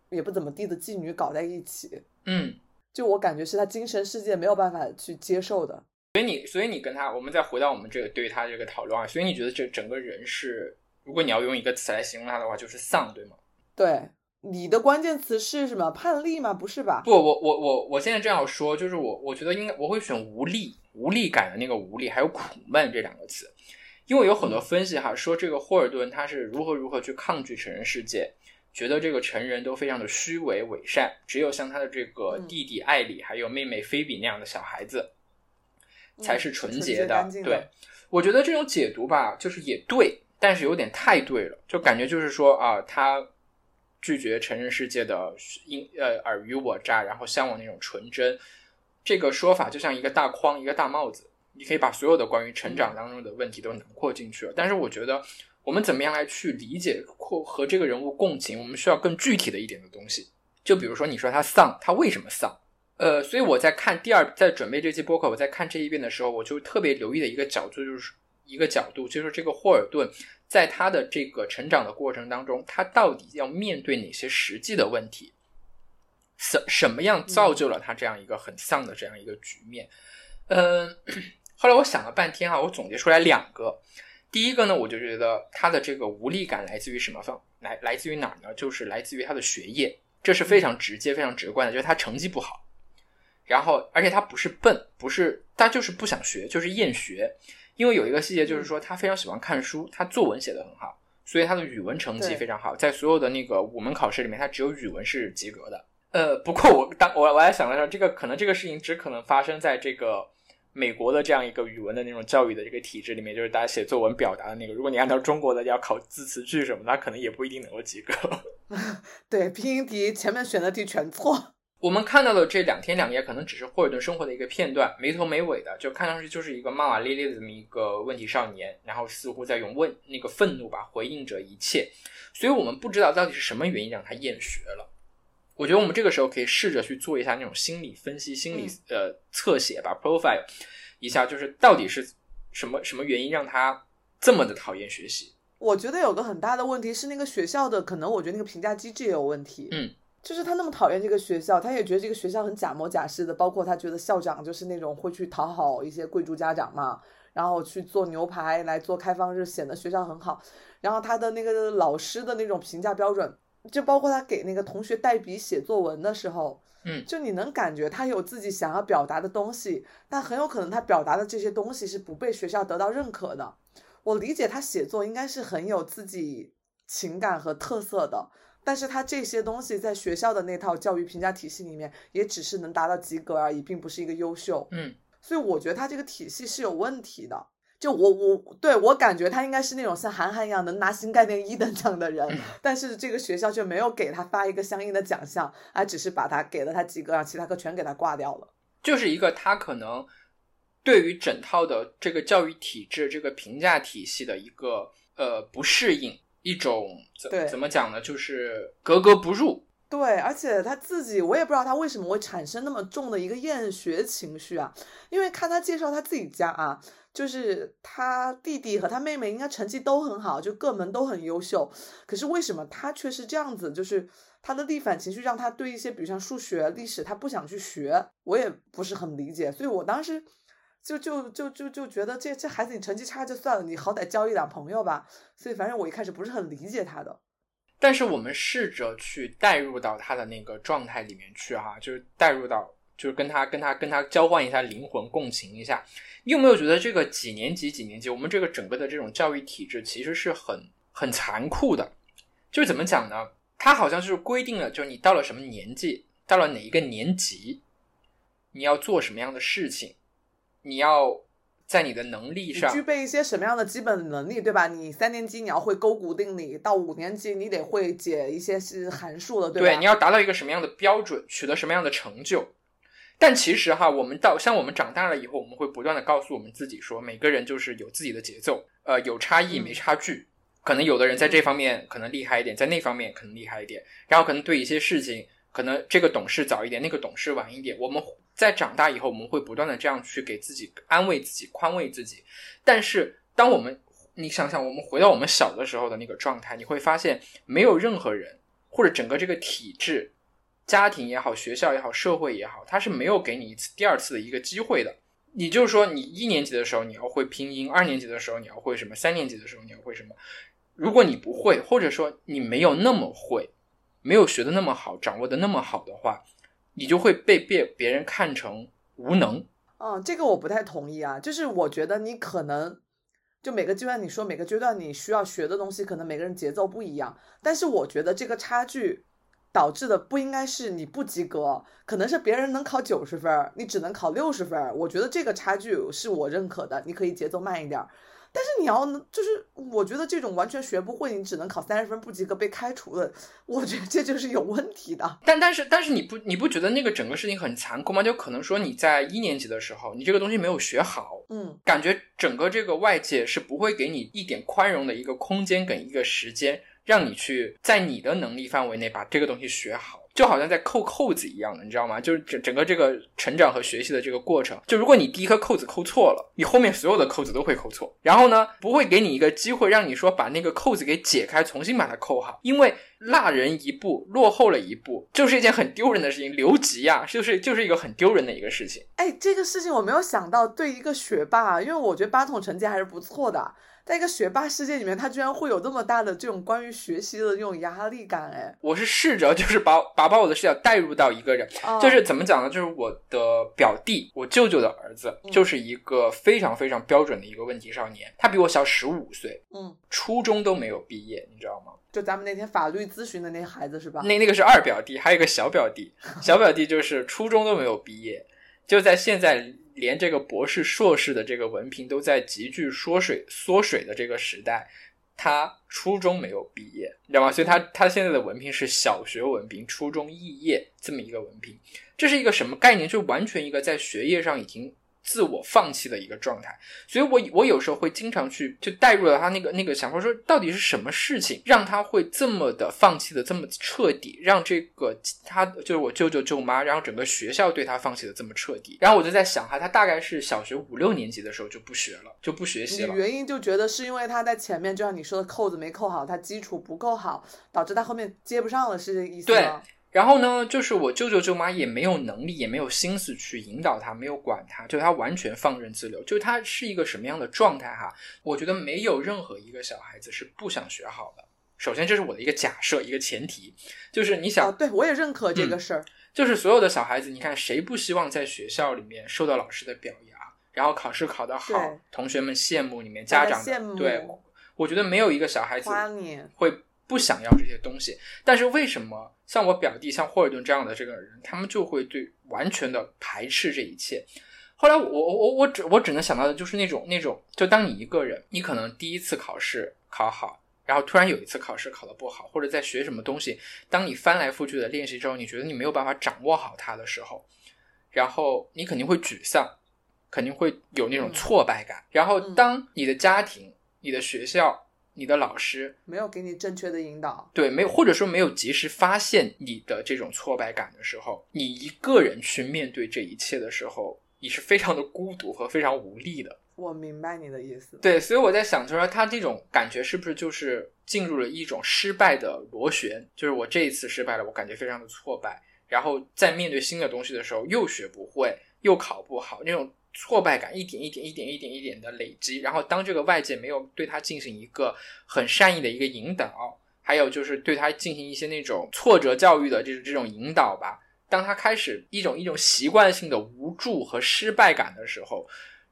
也不怎么地的妓女搞在一起。嗯，就我感觉是他精神世界没有办法去接受的。所以你，所以你跟他，我们再回到我们这个对于他这个讨论啊，所以你觉得这整个人是？如果你要用一个词来形容他的话，就是丧，对吗？对，你的关键词是什么？叛逆吗？不是吧？不，我我我我现在这样说，就是我我觉得应该我会选无力、无力感的那个无力，还有苦闷这两个词，因为有很多分析哈，说这个霍尔顿他是如何如何去抗拒成人世界，觉得这个成人都非常的虚伪伪善，只有像他的这个弟弟艾里还有妹妹菲比那样的小孩子才是纯洁的。对，我觉得这种解读吧，就是也对。但是有点太对了，就感觉就是说啊，他拒绝成人世界的因呃尔虞我诈，然后向往那种纯真。这个说法就像一个大框，一个大帽子，你可以把所有的关于成长当中的问题都囊括进去了。但是我觉得，我们怎么样来去理解或和这个人物共情，我们需要更具体的一点的东西。就比如说，你说他丧，他为什么丧？呃，所以我在看第二，在准备这期播客，我在看这一遍的时候，我就特别留意的一个角度，就是一个角度，就是这个霍尔顿。在他的这个成长的过程当中，他到底要面对哪些实际的问题？什什么样造就了他这样一个很丧的这样一个局面？嗯，后来我想了半天啊，我总结出来两个。第一个呢，我就觉得他的这个无力感来自于什么方？来来自于哪儿呢？就是来自于他的学业，这是非常直接、非常直观的，就是他成绩不好。然后，而且他不是笨，不是他就是不想学，就是厌学。因为有一个细节，就是说他非常喜欢看书，他作文写得很好，所以他的语文成绩非常好，在所有的那个五门考试里面，他只有语文是及格的。呃，不过我当我我还想了想，这个可能这个事情只可能发生在这个美国的这样一个语文的那种教育的这个体制里面，就是大家写作文表达的那个。如果你按照中国的要考字词句什么，那可能也不一定能够及格。对，拼音题前面选择题全错。我们看到的这两天两夜，可能只是霍尔顿生活的一个片段，没头没尾的，就看上去就是一个骂骂咧咧的这么一个问题少年，然后似乎在用问那个愤怒吧回应着一切，所以我们不知道到底是什么原因让他厌学了。我觉得我们这个时候可以试着去做一下那种心理分析、心理呃侧写吧，profile 一下，就是到底是什么什么原因让他这么的讨厌学习。我觉得有个很大的问题是那个学校的，可能我觉得那个评价机制也有问题。嗯。就是他那么讨厌这个学校，他也觉得这个学校很假模假式的，包括他觉得校长就是那种会去讨好一些贵族家长嘛，然后去做牛排来做开放日，显得学校很好。然后他的那个老师的那种评价标准，就包括他给那个同学代笔写作文的时候，嗯，就你能感觉他有自己想要表达的东西，但很有可能他表达的这些东西是不被学校得到认可的。我理解他写作应该是很有自己情感和特色的。但是他这些东西在学校的那套教育评价体系里面，也只是能达到及格而已，并不是一个优秀。嗯，所以我觉得他这个体系是有问题的。就我我对我感觉他应该是那种像韩寒一样能拿新概念一等奖的人，但是这个学校却没有给他发一个相应的奖项，而只是把他给了他及格，让其他科全给他挂掉了。就是一个他可能对于整套的这个教育体制、这个评价体系的一个呃不适应。一种怎怎么讲呢？就是格格不入。对，而且他自己，我也不知道他为什么会产生那么重的一个厌学情绪啊。因为看他介绍他自己家啊，就是他弟弟和他妹妹应该成绩都很好，就各门都很优秀。可是为什么他却是这样子？就是他的逆反情绪让他对一些，比如像数学、历史，他不想去学。我也不是很理解，所以我当时。就就就就就觉得这这孩子你成绩差就算了，你好歹交一两朋友吧。所以反正我一开始不是很理解他的。但是我们试着去带入到他的那个状态里面去哈，就是带入到，就是跟他跟他跟他交换一下灵魂，共情一下。你有没有觉得这个几年级几年级，我们这个整个的这种教育体制其实是很很残酷的？就是怎么讲呢？他好像就是规定了，就是你到了什么年纪，到了哪一个年级，你要做什么样的事情，你要。在你的能力上，具备一些什么样的基本能力，对吧？你三年级你要会勾股定理，到五年级你得会解一些是函数了，对吧？对，你要达到一个什么样的标准，取得什么样的成就。但其实哈，我们到像我们长大了以后，我们会不断的告诉我们自己说，每个人就是有自己的节奏，呃，有差异没差距。可能有的人在这方面可能厉害一点，在那方面可能厉害一点，然后可能对一些事情，可能这个懂事早一点，那个懂事晚一点。我们。在长大以后，我们会不断的这样去给自己安慰自己、宽慰自己。但是，当我们你想想，我们回到我们小的时候的那个状态，你会发现，没有任何人或者整个这个体制、家庭也好、学校也好、社会也好，它是没有给你一次、第二次的一个机会的。你就是说，你一年级的时候你要会拼音，二年级的时候你要会什么，三年级的时候你要会什么。如果你不会，或者说你没有那么会，没有学的那么好，掌握的那么好的话。你就会被别别人看成无能。嗯，这个我不太同意啊。就是我觉得你可能就每个阶段，你说每个阶段你需要学的东西，可能每个人节奏不一样。但是我觉得这个差距导致的不应该是你不及格，可能是别人能考九十分，你只能考六十分。我觉得这个差距是我认可的，你可以节奏慢一点。但是你要就是，我觉得这种完全学不会，你只能考三十分不及格被开除的，我觉得这就是有问题的。但但是但是你不你不觉得那个整个事情很残酷吗？就可能说你在一年级的时候，你这个东西没有学好，嗯，感觉整个这个外界是不会给你一点宽容的一个空间跟一个时间，让你去在你的能力范围内把这个东西学好。就好像在扣扣子一样的，你知道吗？就是整整个这个成长和学习的这个过程，就如果你第一颗扣子扣错了，你后面所有的扣子都会扣错。然后呢，不会给你一个机会让你说把那个扣子给解开，重新把它扣好，因为落人一步，落后了一步，就是一件很丢人的事情，留级呀，就是就是一个很丢人的一个事情。哎，这个事情我没有想到，对一个学霸，因为我觉得八筒成绩还是不错的。在一个学霸世界里面，他居然会有这么大的这种关于学习的这种压力感，哎，我是试着就是把把把我的视角带入到一个人，就是怎么讲呢？就是我的表弟，我舅舅的儿子，就是一个非常非常标准的一个问题少年，他比我小十五岁，嗯，初中都没有毕业，你知道吗？就咱们那天法律咨询的那孩子是吧？那那个是二表弟，还有一个小表弟，小表弟就是初中都没有毕业，就在现在。连这个博士、硕士的这个文凭都在急剧缩水、缩水的这个时代，他初中没有毕业，你知道吗？所以他他现在的文凭是小学文凭、初中肄业这么一个文凭，这是一个什么概念？就完全一个在学业上已经。自我放弃的一个状态，所以我我有时候会经常去就带入了他那个那个想法，说到底是什么事情让他会这么的放弃的这么彻底，让这个他就是我舅舅舅妈，然后整个学校对他放弃的这么彻底。然后我就在想哈，他大概是小学五六年级的时候就不学了，就不学习了。原因就觉得是因为他在前面，就像你说的扣子没扣好，他基础不够好，导致他后面接不上了，是这意思吗？然后呢，就是我舅舅舅妈也没有能力，也没有心思去引导他，没有管他，就他完全放任自流。就他是一个什么样的状态哈？我觉得没有任何一个小孩子是不想学好的。首先，这是我的一个假设，一个前提，就是你想，对我也认可这个事儿。就是所有的小孩子，你看谁不希望在学校里面受到老师的表扬，然后考试考得好，同学们羡慕，你们家长对，我觉得没有一个小孩子会。不想要这些东西，但是为什么像我表弟、像霍尔顿这样的这个人，他们就会对完全的排斥这一切？后来我我我我只我只能想到的就是那种那种，就当你一个人，你可能第一次考试考好，然后突然有一次考试考得不好，或者在学什么东西，当你翻来覆去的练习之后，你觉得你没有办法掌握好它的时候，然后你肯定会沮丧，肯定会有那种挫败感。然后当你的家庭、你的学校。你的老师没有给你正确的引导，对，没有或者说没有及时发现你的这种挫败感的时候，你一个人去面对这一切的时候，你是非常的孤独和非常无力的。我明白你的意思。对，所以我在想，就说他这种感觉是不是就是进入了一种失败的螺旋？就是我这一次失败了，我感觉非常的挫败，然后在面对新的东西的时候，又学不会，又考不好，那种。挫败感一点一点一点一点一点的累积，然后当这个外界没有对他进行一个很善意的一个引导，还有就是对他进行一些那种挫折教育的这这种引导吧。当他开始一种一种习惯性的无助和失败感的时候，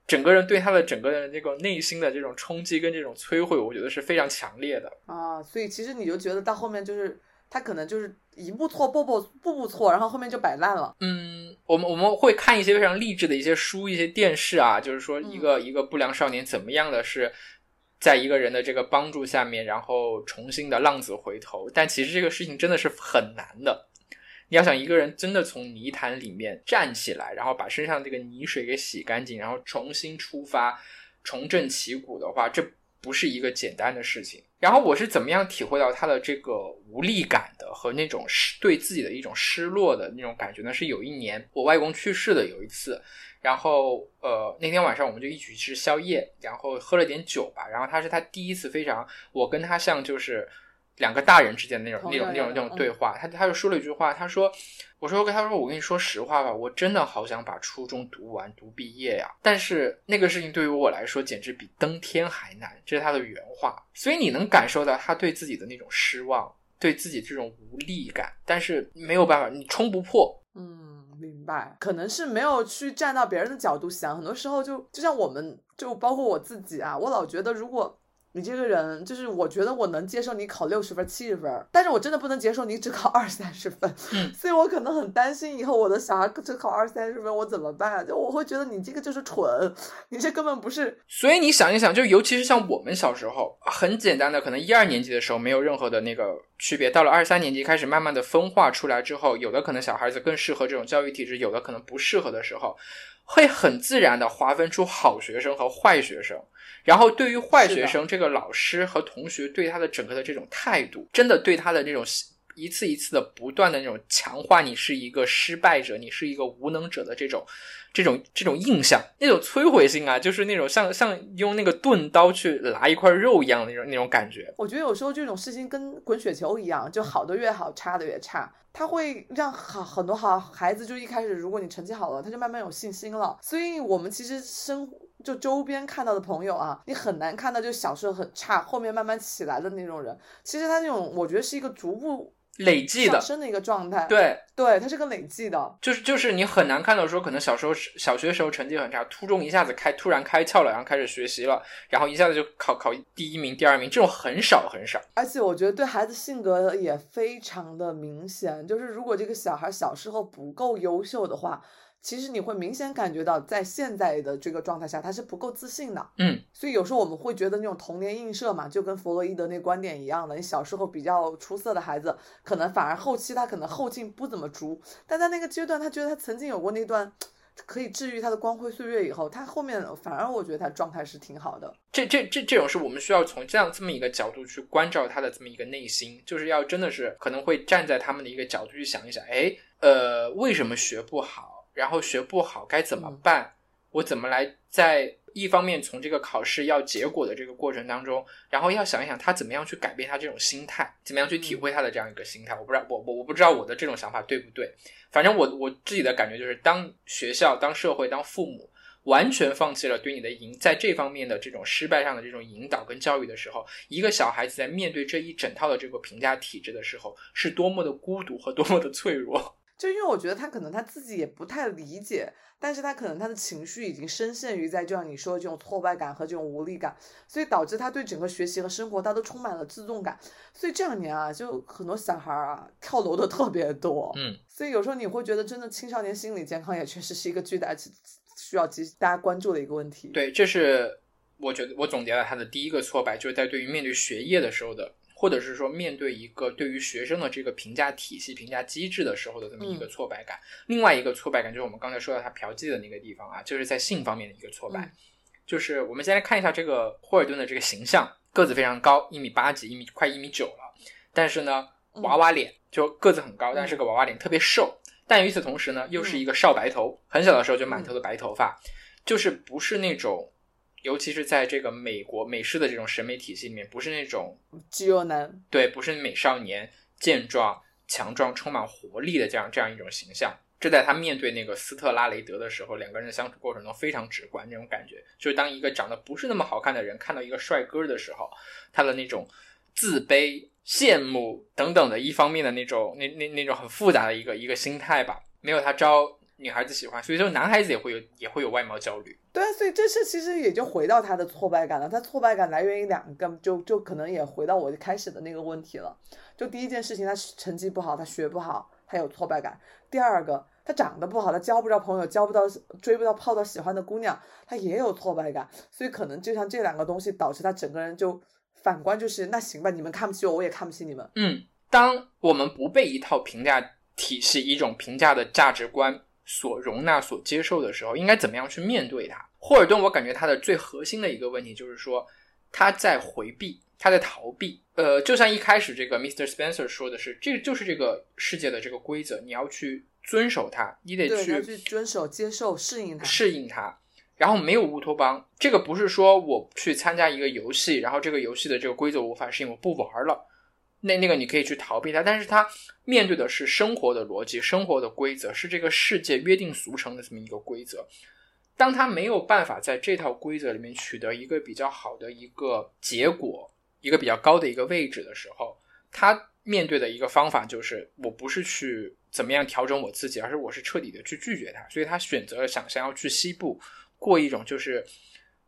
整个人对他的整个的这个内心的这种冲击跟这种摧毁，我觉得是非常强烈的啊。所以其实你就觉得到后面就是他可能就是一步错步步步步错，然后后面就摆烂了。嗯，我们我们会看一些非常励志的一些书、一些电视啊，就是说一个一个不良少年怎么样的是在一个人的这个帮助下面，然后重新的浪子回头。但其实这个事情真的是很难的。你要想一个人真的从泥潭里面站起来，然后把身上这个泥水给洗干净，然后重新出发、重振旗鼓的话，这不是一个简单的事情。然后我是怎么样体会到他的这个无力感的和那种失对自己的一种失落的那种感觉呢？是有一年我外公去世的有一次，然后呃那天晚上我们就一起吃宵夜，然后喝了点酒吧，然后他是他第一次非常我跟他像就是。两个大人之间的那种、那种、那种、那种对话，他他就说了一句话，他说：“我说跟他说，我跟你说实话吧，我真的好想把初中读完、读毕业呀。但是那个事情对于我来说，简直比登天还难。”这是他的原话。所以你能感受到他对自己的那种失望，对自己这种无力感，但是没有办法，你冲不破。嗯，明白。可能是没有去站到别人的角度想，很多时候就就像我们，就包括我自己啊，我老觉得如果。你这个人就是，我觉得我能接受你考六十分、七十分，但是我真的不能接受你只考二三十分，所以我可能很担心以后我的小孩只考二三十分，我怎么办？就我会觉得你这个就是蠢，你这根本不是。所以你想一想，就尤其是像我们小时候，很简单的，可能一二年级的时候没有任何的那个区别，到了二三年级开始慢慢的分化出来之后，有的可能小孩子更适合这种教育体制，有的可能不适合的时候，会很自然的划分出好学生和坏学生。然后，对于坏学生，这个老师和同学对他的整个的这种态度，真的对他的这种一次一次的不断的那种强化，你是一个失败者，你是一个无能者的这种。这种这种印象，那种摧毁性啊，就是那种像像用那个钝刀去拿一块肉一样的那种那种感觉。我觉得有时候这种事情跟滚雪球一样，就好的越好，差的越差，它会让好很多好孩子就一开始，如果你成绩好了，他就慢慢有信心了。所以我们其实生就周边看到的朋友啊，你很难看到就小时候很差，后面慢慢起来的那种人。其实他那种，我觉得是一个逐步。累计的上升的一个状态，对对，它是个累计的，就是就是你很难看到说，可能小时候小学时候成绩很差，初中一下子开突然开窍了，然后开始学习了，然后一下子就考考第一名、第二名，这种很少很少。而且我觉得对孩子性格也非常的明显，就是如果这个小孩小时候不够优秀的话。其实你会明显感觉到，在现在的这个状态下，他是不够自信的。嗯，所以有时候我们会觉得那种童年映射嘛，就跟弗洛伊德那观点一样的，你小时候比较出色的孩子，可能反而后期他可能后劲不怎么足，但在那个阶段，他觉得他曾经有过那段可以治愈他的光辉岁月以后，他后面反而我觉得他状态是挺好的。这这这这种是我们需要从这样这么一个角度去关照他的这么一个内心，就是要真的是可能会站在他们的一个角度去想一想，哎，呃，为什么学不好？然后学不好该怎么办？我怎么来在一方面从这个考试要结果的这个过程当中，然后要想一想他怎么样去改变他这种心态，怎么样去体会他的这样一个心态？我不知道，我我我不知道我的这种想法对不对。反正我我自己的感觉就是，当学校、当社会、当父母完全放弃了对你的引在这方面的这种失败上的这种引导跟教育的时候，一个小孩子在面对这一整套的这个评价体制的时候，是多么的孤独和多么的脆弱。就因为我觉得他可能他自己也不太理解，但是他可能他的情绪已经深陷于在就像你说的这种挫败感和这种无力感，所以导致他对整个学习和生活他都充满了自重感，所以这两年啊，就很多小孩啊跳楼的特别多，嗯，所以有时候你会觉得真的青少年心理健康也确实是一个巨大需要及大家关注的一个问题。对，这是我觉得我总结了他的第一个挫败，就是在对于面对学业的时候的。或者是说，面对一个对于学生的这个评价体系、评价机制的时候的这么一个挫败感。另外一个挫败感就是我们刚才说到他嫖妓的那个地方啊，就是在性方面的一个挫败。就是我们先来看一下这个霍尔顿的这个形象，个子非常高，一米八几，一米快一米九了。但是呢，娃娃脸，就个子很高，但是个娃娃脸，特别瘦。但与此同时呢，又是一个少白头，很小的时候就满头的白头发，就是不是那种。尤其是在这个美国美式的这种审美体系里面，不是那种肌肉男，对，不是美少年、健壮、强壮、充满活力的这样这样一种形象。这在他面对那个斯特拉雷德的时候，两个人的相处过程中非常直观。那种感觉，就是当一个长得不是那么好看的人看到一个帅哥的时候，他的那种自卑羡慕等等的一方面的那种那那那种很复杂的一个一个心态吧，没有他招女孩子喜欢，所以说男孩子也会有也会有外貌焦虑。对啊，所以这是其实也就回到他的挫败感了。他挫败感来源于两个，就就可能也回到我开始的那个问题了。就第一件事情，他成绩不好，他学不好，他有挫败感；第二个，他长得不好，他交不着朋友，交不到追不到泡到喜欢的姑娘，他也有挫败感。所以可能就像这两个东西导致他整个人就反观就是那行吧，你们看不起我，我也看不起你们。嗯，当我们不被一套评价体系、一种评价的价值观。所容纳、所接受的时候，应该怎么样去面对它？霍尔顿，我感觉他的最核心的一个问题就是说，他在回避，他在逃避。呃，就像一开始这个 Mr. Spencer 说的是，这个就是这个世界的这个规则，你要去遵守它，你得去去遵守、接受、适应它，适应它。然后没有乌托邦，这个不是说我去参加一个游戏，然后这个游戏的这个规则无法适应，我不玩了。那那个你可以去逃避它，但是它面对的是生活的逻辑、生活的规则，是这个世界约定俗成的这么一个规则。当他没有办法在这套规则里面取得一个比较好的一个结果、一个比较高的一个位置的时候，他面对的一个方法就是，我不是去怎么样调整我自己，而是我是彻底的去拒绝它。所以他选择了想想要去西部过一种就是。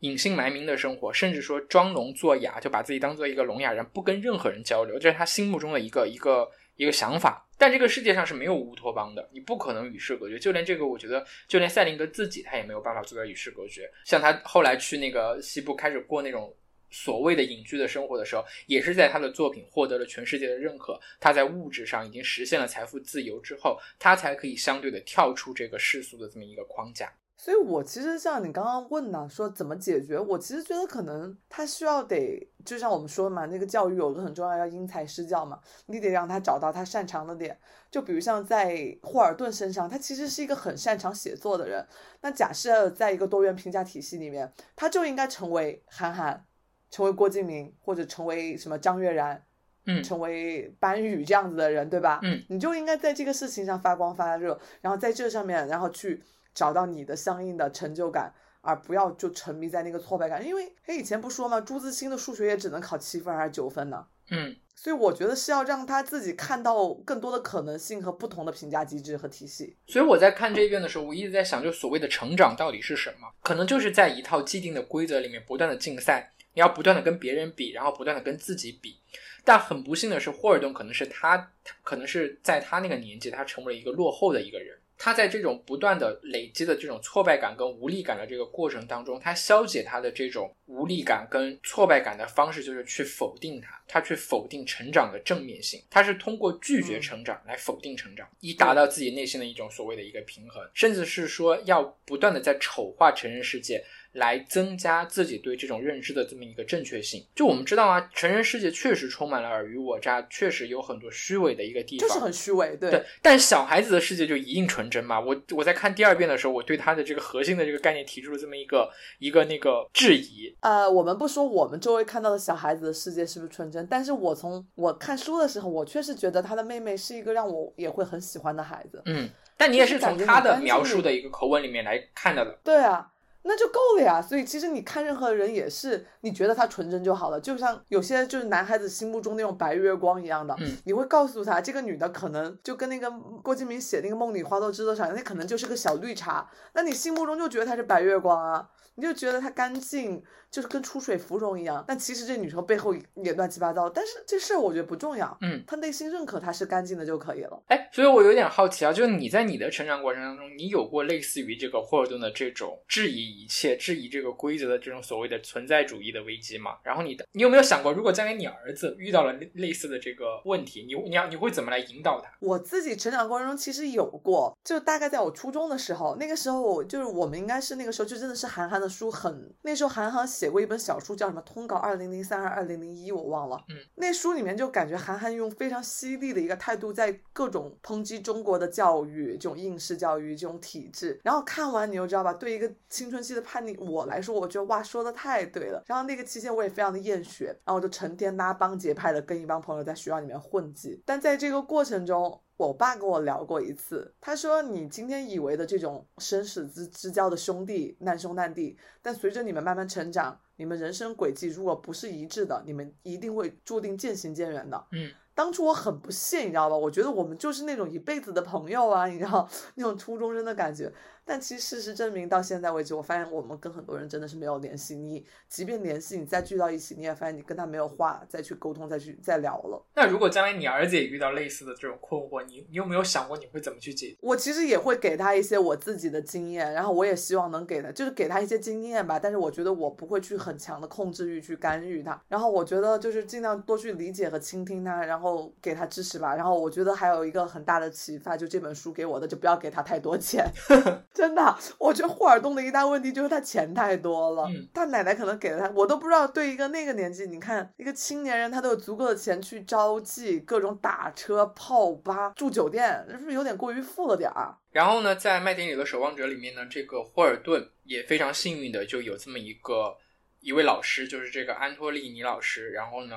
隐姓埋名的生活，甚至说装聋作哑，就把自己当做一个聋哑人，不跟任何人交流，这是他心目中的一个一个一个想法。但这个世界上是没有乌托邦的，你不可能与世隔绝。就连这个，我觉得，就连赛林格自己，他也没有办法做到与世隔绝。像他后来去那个西部开始过那种所谓的隐居的生活的时候，也是在他的作品获得了全世界的认可，他在物质上已经实现了财富自由之后，他才可以相对的跳出这个世俗的这么一个框架。所以，我其实像你刚刚问的，说怎么解决，我其实觉得可能他需要得，就像我们说嘛，那个教育有个很重要，要因材施教嘛，你得让他找到他擅长的点。就比如像在霍尔顿身上，他其实是一个很擅长写作的人。那假设在一个多元评价体系里面，他就应该成为韩寒，成为郭敬明，或者成为什么张悦然，嗯，成为班宇这样子的人，对吧？嗯，你就应该在这个事情上发光发热，然后在这上面，然后去。找到你的相应的成就感，而不要就沉迷在那个挫败感。因为他以前不说吗？朱自清的数学也只能考七分还是九分呢？嗯，所以我觉得是要让他自己看到更多的可能性和不同的评价机制和体系。所以我在看这一遍的时候，我一直在想，就所谓的成长到底是什么？可能就是在一套既定的规则里面不断的竞赛，你要不断的跟别人比，然后不断的跟自己比。但很不幸的是，霍尔顿可能是他，可能是在他那个年纪，他成为了一个落后的一个人。他在这种不断的累积的这种挫败感跟无力感的这个过程当中，他消解他的这种无力感跟挫败感的方式就是去否定他，他去否定成长的正面性，他是通过拒绝成长来否定成长，以达到自己内心的一种所谓的一个平衡，甚至是说要不断的在丑化成人世界。来增加自己对这种认知的这么一个正确性。就我们知道啊，成人世界确实充满了尔虞我诈，确实有很多虚伪的一个地方，就是很虚伪。对，但小孩子的世界就一定纯真嘛？我我在看第二遍的时候，我对他的这个核心的这个概念提出了这么一个一个那个质疑。呃，我们不说我们周围看到的小孩子的世界是不是纯真，但是我从我看书的时候，我确实觉得他的妹妹是一个让我也会很喜欢的孩子。嗯，但你也是从他的描述的一个口吻里面来看到的。对啊。那就够了呀，所以其实你看任何人也是，你觉得他纯真就好了，就像有些就是男孩子心目中那种白月光一样的，嗯你会告诉他这个女的可能就跟那个郭敬明写那个梦里花落知多少，那可能就是个小绿茶，那你心目中就觉得她是白月光啊。你就觉得她干净，就是跟出水芙蓉一样。但其实这女生背后也乱七八糟。但是这事儿我觉得不重要。嗯，她内心认可她是干净的就可以了。哎，所以我有点好奇啊，就是你在你的成长过程当中，你有过类似于这个霍尔顿的这种质疑一切、质疑这个规则的这种所谓的存在主义的危机嘛？然后你的，你有没有想过，如果将来你儿子遇到了类似的这个问题，你你要你会怎么来引导他？我自己成长过程中其实有过，就大概在我初中的时候，那个时候就是我们应该是那个时候就真的是韩寒的书很。那时候韩寒写过一本小书，叫什么《通稿二零零三还是二零零一》，我忘了。嗯，那书里面就感觉韩寒用非常犀利的一个态度，在各种抨击中国的教育，这种应试教育，这种体制。然后看完你就知道吧，对一个青春期的叛逆，我来说，我觉得哇，说的太对了。然后那个期间我也非常的厌学，然后我就成天拉帮结派的跟一帮朋友在学校里面混迹。但在这个过程中，我爸跟我聊过一次，他说你今天以为的这种生死之之交的兄弟，难兄难弟，但随着你们慢慢成长，你们人生轨迹如果不是一致的，你们一定会注定渐行渐远的。嗯。当初我很不屑，你知道吧？我觉得我们就是那种一辈子的朋友啊，你知道 那种初中生的感觉。但其实事实证明，到现在为止，我发现我们跟很多人真的是没有联系。你即便联系，你再聚到一起，你也发现你跟他没有话再去沟通、再去再聊了。那如果将来你儿子也遇到类似的这种困惑，你你有没有想过你会怎么去解决？我其实也会给他一些我自己的经验，然后我也希望能给他，就是给他一些经验吧。但是我觉得我不会去很强的控制欲去干预他。然后我觉得就是尽量多去理解和倾听他，然后给他支持吧。然后我觉得还有一个很大的启发，就这本书给我的，就不要给他太多钱。真的，我觉得霍尔东的一大问题就是他钱太多了。他奶奶可能给了他，我都不知道。对一个那个年纪，你看一个青年人，他都有足够的钱去招妓，各种打车、泡吧、住酒店，是不是有点过于富了点儿？然后呢，在麦田里的守望者里面呢，这个霍尔顿也非常幸运的就有这么一个一位老师，就是这个安托利尼老师。然后呢。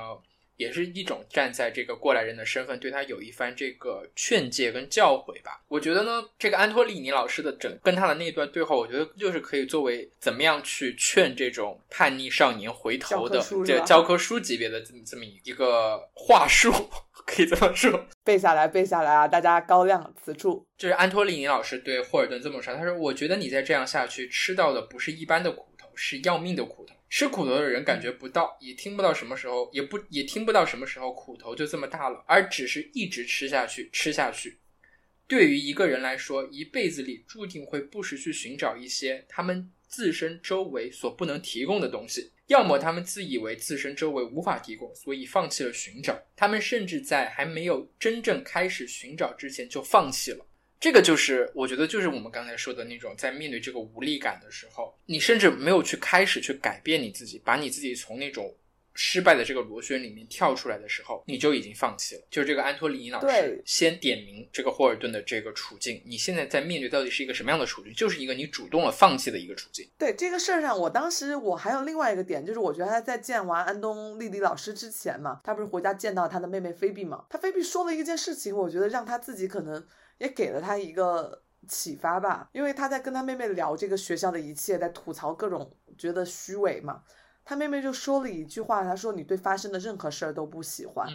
也是一种站在这个过来人的身份，对他有一番这个劝诫跟教诲吧。我觉得呢，这个安托利尼老师的整跟他的那段对话，我觉得就是可以作为怎么样去劝这种叛逆少年回头的这教科书级别的这么这么一个话术，可以这么说。背下来，背下来啊！大家高亮此处。就是安托利尼老师对霍尔顿这么说，他说：“我觉得你再这样下去，吃到的不是一般的苦头，是要命的苦头。”吃苦头的人感觉不到，也听不到什么时候，也不也听不到什么时候苦头就这么大了，而只是一直吃下去，吃下去。对于一个人来说，一辈子里注定会不时去寻找一些他们自身周围所不能提供的东西，要么他们自以为自身周围无法提供，所以放弃了寻找；他们甚至在还没有真正开始寻找之前就放弃了。这个就是我觉得，就是我们刚才说的那种，在面对这个无力感的时候，你甚至没有去开始去改变你自己，把你自己从那种失败的这个螺旋里面跳出来的时候，你就已经放弃了。就是这个安托里尼老师先点名这个霍尔顿的这个处境，你现在在面对到底是一个什么样的处境？就是一个你主动了放弃的一个处境。对这个事儿上，我当时我还有另外一个点，就是我觉得他在见完安东莉莉老师之前嘛，他不是回家见到他的妹妹菲比嘛，他菲比说了一件事情，我觉得让他自己可能。也给了他一个启发吧，因为他在跟他妹妹聊这个学校的一切，在吐槽各种觉得虚伪嘛。他妹妹就说了一句话，他说：“你对发生的任何事儿都不喜欢。”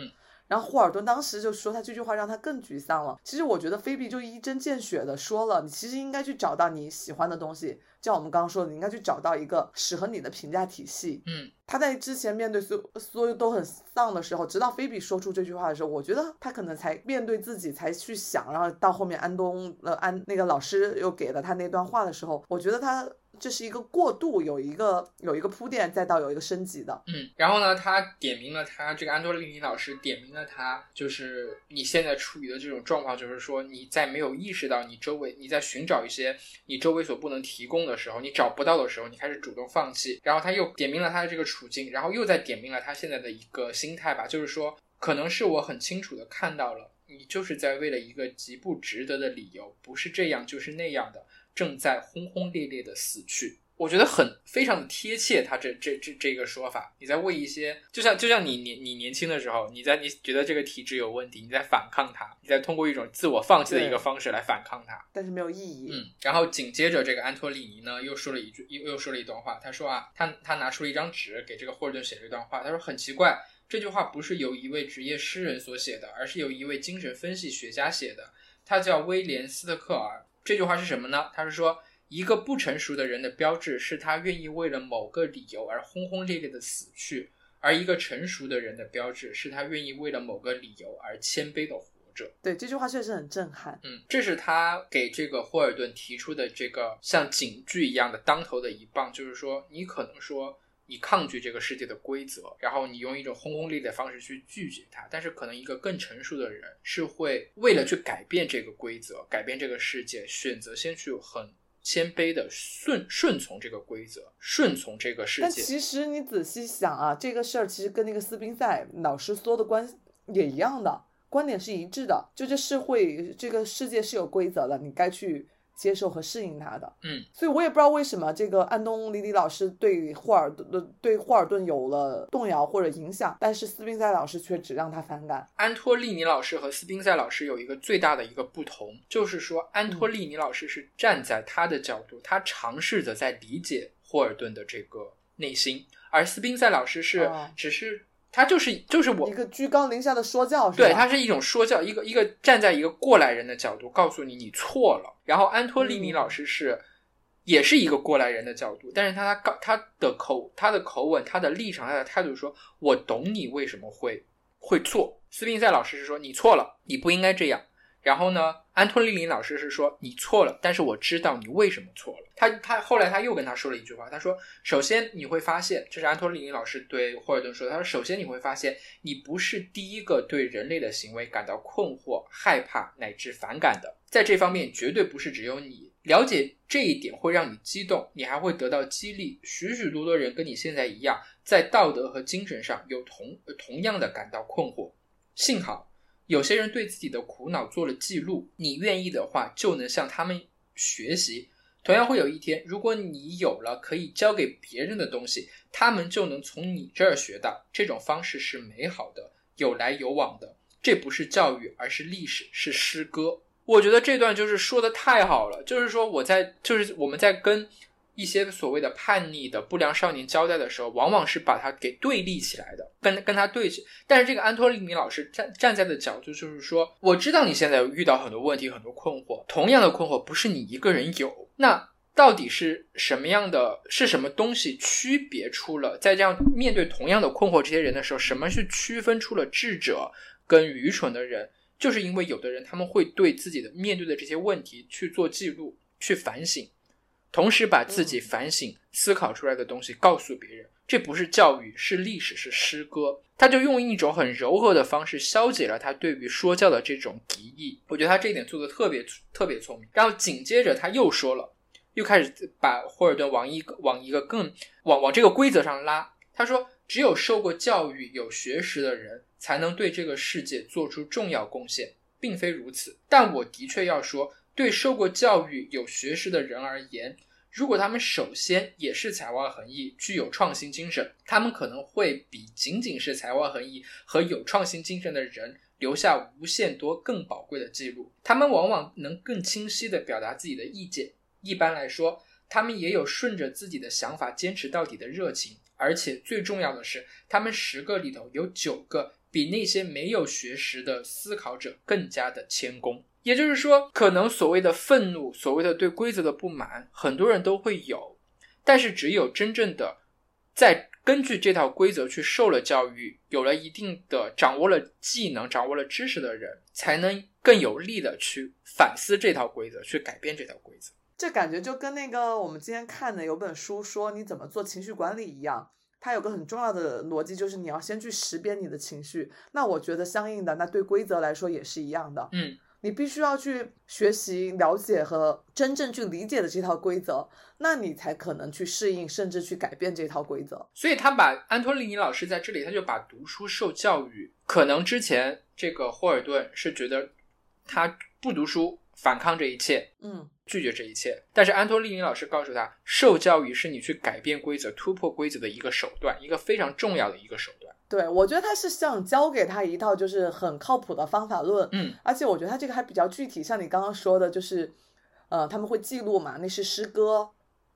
然后霍尔顿当时就说他这句话让他更沮丧了。其实我觉得菲比就一针见血的说了，你其实应该去找到你喜欢的东西，就像我们刚刚说的，你应该去找到一个适合你的评价体系。嗯，他在之前面对所所有都很丧的时候，直到菲比说出这句话的时候，我觉得他可能才面对自己才去想，然后到后面安东呃安那个老师又给了他那段话的时候，我觉得他。这是一个过渡，有一个有一个铺垫，再到有一个升级的。嗯，然后呢，他点名了他这个安多利尼老师点名了他，就是你现在处于的这种状况，就是说你在没有意识到你周围你在寻找一些你周围所不能提供的时候，你找不到的时候，你开始主动放弃。然后他又点名了他的这个处境，然后又在点名了他现在的一个心态吧，就是说可能是我很清楚的看到了，你就是在为了一个极不值得的理由，不是这样就是那样的。正在轰轰烈烈的死去，我觉得很非常的贴切。他这这这这个说法，你在为一些，就像就像你年你年轻的时候，你在你觉得这个体制有问题，你在反抗它，你在通过一种自我放弃的一个方式来反抗它，但是没有意义。嗯，然后紧接着这个安托里尼呢又说了一句，又又说了一段话。他说啊，他他拿出了一张纸给这个霍尔顿写了一段话。他说很奇怪，这句话不是由一位职业诗人所写的，而是由一位精神分析学家写的，他叫威廉斯特克尔。这句话是什么呢？他是说，一个不成熟的人的标志是他愿意为了某个理由而轰轰烈烈的死去，而一个成熟的人的标志是他愿意为了某个理由而谦卑的活着。对，这句话确实很震撼。嗯，这是他给这个霍尔顿提出的这个像警句一样的当头的一棒，就是说，你可能说。你抗拒这个世界的规则，然后你用一种轰轰烈烈的方式去拒绝它。但是，可能一个更成熟的人是会为了去改变这个规则、改变这个世界，选择先去很谦卑的顺顺从这个规则，顺从这个世界。但其实你仔细想啊，这个事儿其实跟那个斯宾塞老师说的关也一样的，观点是一致的。就这社会、这个世界是有规则的，你该去。接受和适应他的。嗯，所以我也不知道为什么这个安东尼里老师对霍尔顿对霍尔顿有了动摇或者影响，但是斯宾塞老师却只让他反感。安托利尼老师和斯宾塞老师有一个最大的一个不同，就是说安托利尼老师是站在他的角度，他尝试着在理解霍尔顿的这个内心，而斯宾塞老师是哦只是他就是就是我一个居高临下的说教，是吧？对，他是一种说教，一个一个站在一个过来人的角度告诉你你错了。然后安托利尼嗯老师是、也是一个过来人的角度，但是他他告他的口他的口吻他的立场他的态度说，我懂你为什么会会错。斯宾塞老师是说你错了，你不应该这样。然后呢，安托利尼老师是说你错了，但是我知道你为什么错了。他他后来他又跟他说了一句话，他说：首先你会发现，这是安托利尼老师对霍尔顿说。他说：首先你会发现，你不是第一个对人类的行为感到困惑、害怕乃至反感的，在这方面绝对不是只有你。了解这一点会让你激动，你还会得到激励。许许多多人跟你现在一样，在道德和精神上有同同样的感到困惑。幸好。有些人对自己的苦恼做了记录，你愿意的话，就能向他们学习。同样会有一天，如果你有了可以教给别人的东西，他们就能从你这儿学到。这种方式是美好的，有来有往的。这不是教育，而是历史，是诗歌。我觉得这段就是说的太好了，就是说我在，就是我们在跟一些所谓的叛逆的不良少年交代的时候，往往是把他给对立起来的，跟跟他对起。但是这个安托利尼老师站站在的角度就是说，我知道你现在遇到很多问题、很多困惑，同样的困惑不是你一个人有，那到底是什么样的？是什么东西区别出了在这样面对同样的困惑这些人的时候，什么是区分出了智者跟愚蠢的人？就是因为有的人他们会对自己的面对的这些问题去做记录、去反省。同时把自己反省、思考出来的东西告诉别人，这不是教育，是历史，是诗歌。他就用一种很柔和的方式消解了他对于说教的这种敌意。我觉得他这一点做的特别特别聪明。然后紧接着他又说了，又开始把霍尔顿往一个往一个更往往这个规则上拉。他说，只有受过教育、有学识的人，才能对这个世界做出重要贡献，并非如此。但我的确要说。对受过教育、有学识的人而言，如果他们首先也是才华横溢、具有创新精神，他们可能会比仅仅是才华横溢和有创新精神的人留下无限多更宝贵的记录。他们往往能更清晰地表达自己的意见。一般来说，他们也有顺着自己的想法坚持到底的热情。而且最重要的是，他们十个里头有九个比那些没有学识的思考者更加的谦恭。也就是说，可能所谓的愤怒，所谓的对规则的不满，很多人都会有，但是只有真正的在根据这套规则去受了教育，有了一定的掌握了技能、掌握了知识的人，才能更有力的去反思这套规则，去改变这套规则。这感觉就跟那个我们今天看的有本书说你怎么做情绪管理一样。它有个很重要的逻辑，就是你要先去识别你的情绪。那我觉得相应的，那对规则来说也是一样的。嗯。你必须要去学习、了解和真正去理解的这套规则，那你才可能去适应，甚至去改变这套规则。所以他把安托利尼老师在这里，他就把读书受教育，可能之前这个霍尔顿是觉得他不读书，反抗这一切，嗯，拒绝这一切。但是安托利尼老师告诉他，受教育是你去改变规则、突破规则的一个手段，一个非常重要的一个手段。对，我觉得他是想教给他一套就是很靠谱的方法论，嗯，而且我觉得他这个还比较具体，像你刚刚说的，就是，呃，他们会记录嘛，那是诗歌，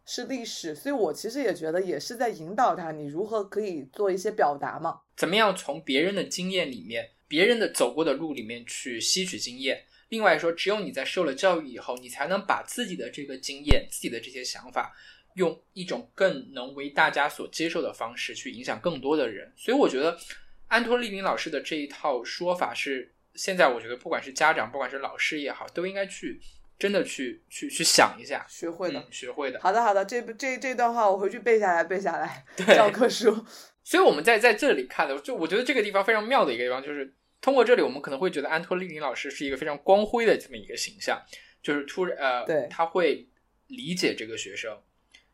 是历史，所以我其实也觉得也是在引导他，你如何可以做一些表达嘛，怎么样从别人的经验里面、别人的走过的路里面去吸取经验。另外说，只有你在受了教育以后，你才能把自己的这个经验、自己的这些想法。用一种更能为大家所接受的方式去影响更多的人，所以我觉得安托利林老师的这一套说法是现在我觉得不管是家长，不管是老师也好，都应该去真的去去去想一下，学会的，嗯、学会的。好的，好的，这这这段话我回去背下来，背下来，对教科书。所以我们在在这里看的，就我觉得这个地方非常妙的一个地方，就是通过这里，我们可能会觉得安托利林老师是一个非常光辉的这么一个形象，就是突然呃，对他会理解这个学生。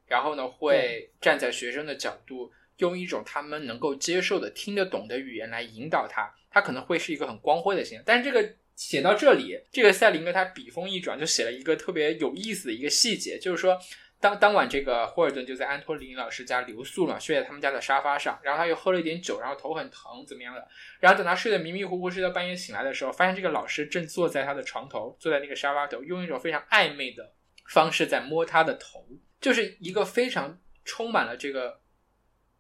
然后呢，会站在学生的角度，用一种他们能够接受的、听得懂的语言来引导他。他可能会是一个很光辉的形象，但是这个写到这里，这个赛林格他笔锋一转，就写了一个特别有意思的一个细节，就是说。当当晚，这个霍尔顿就在安托里尼老师家留宿了，睡在他们家的沙发上。然后他又喝了一点酒，然后头很疼，怎么样的？然后等他睡得迷迷糊糊，睡到半夜醒来的时候，发现这个老师正坐在他的床头，坐在那个沙发头，用一种非常暧昧的方式在摸他的头，就是一个非常充满了这个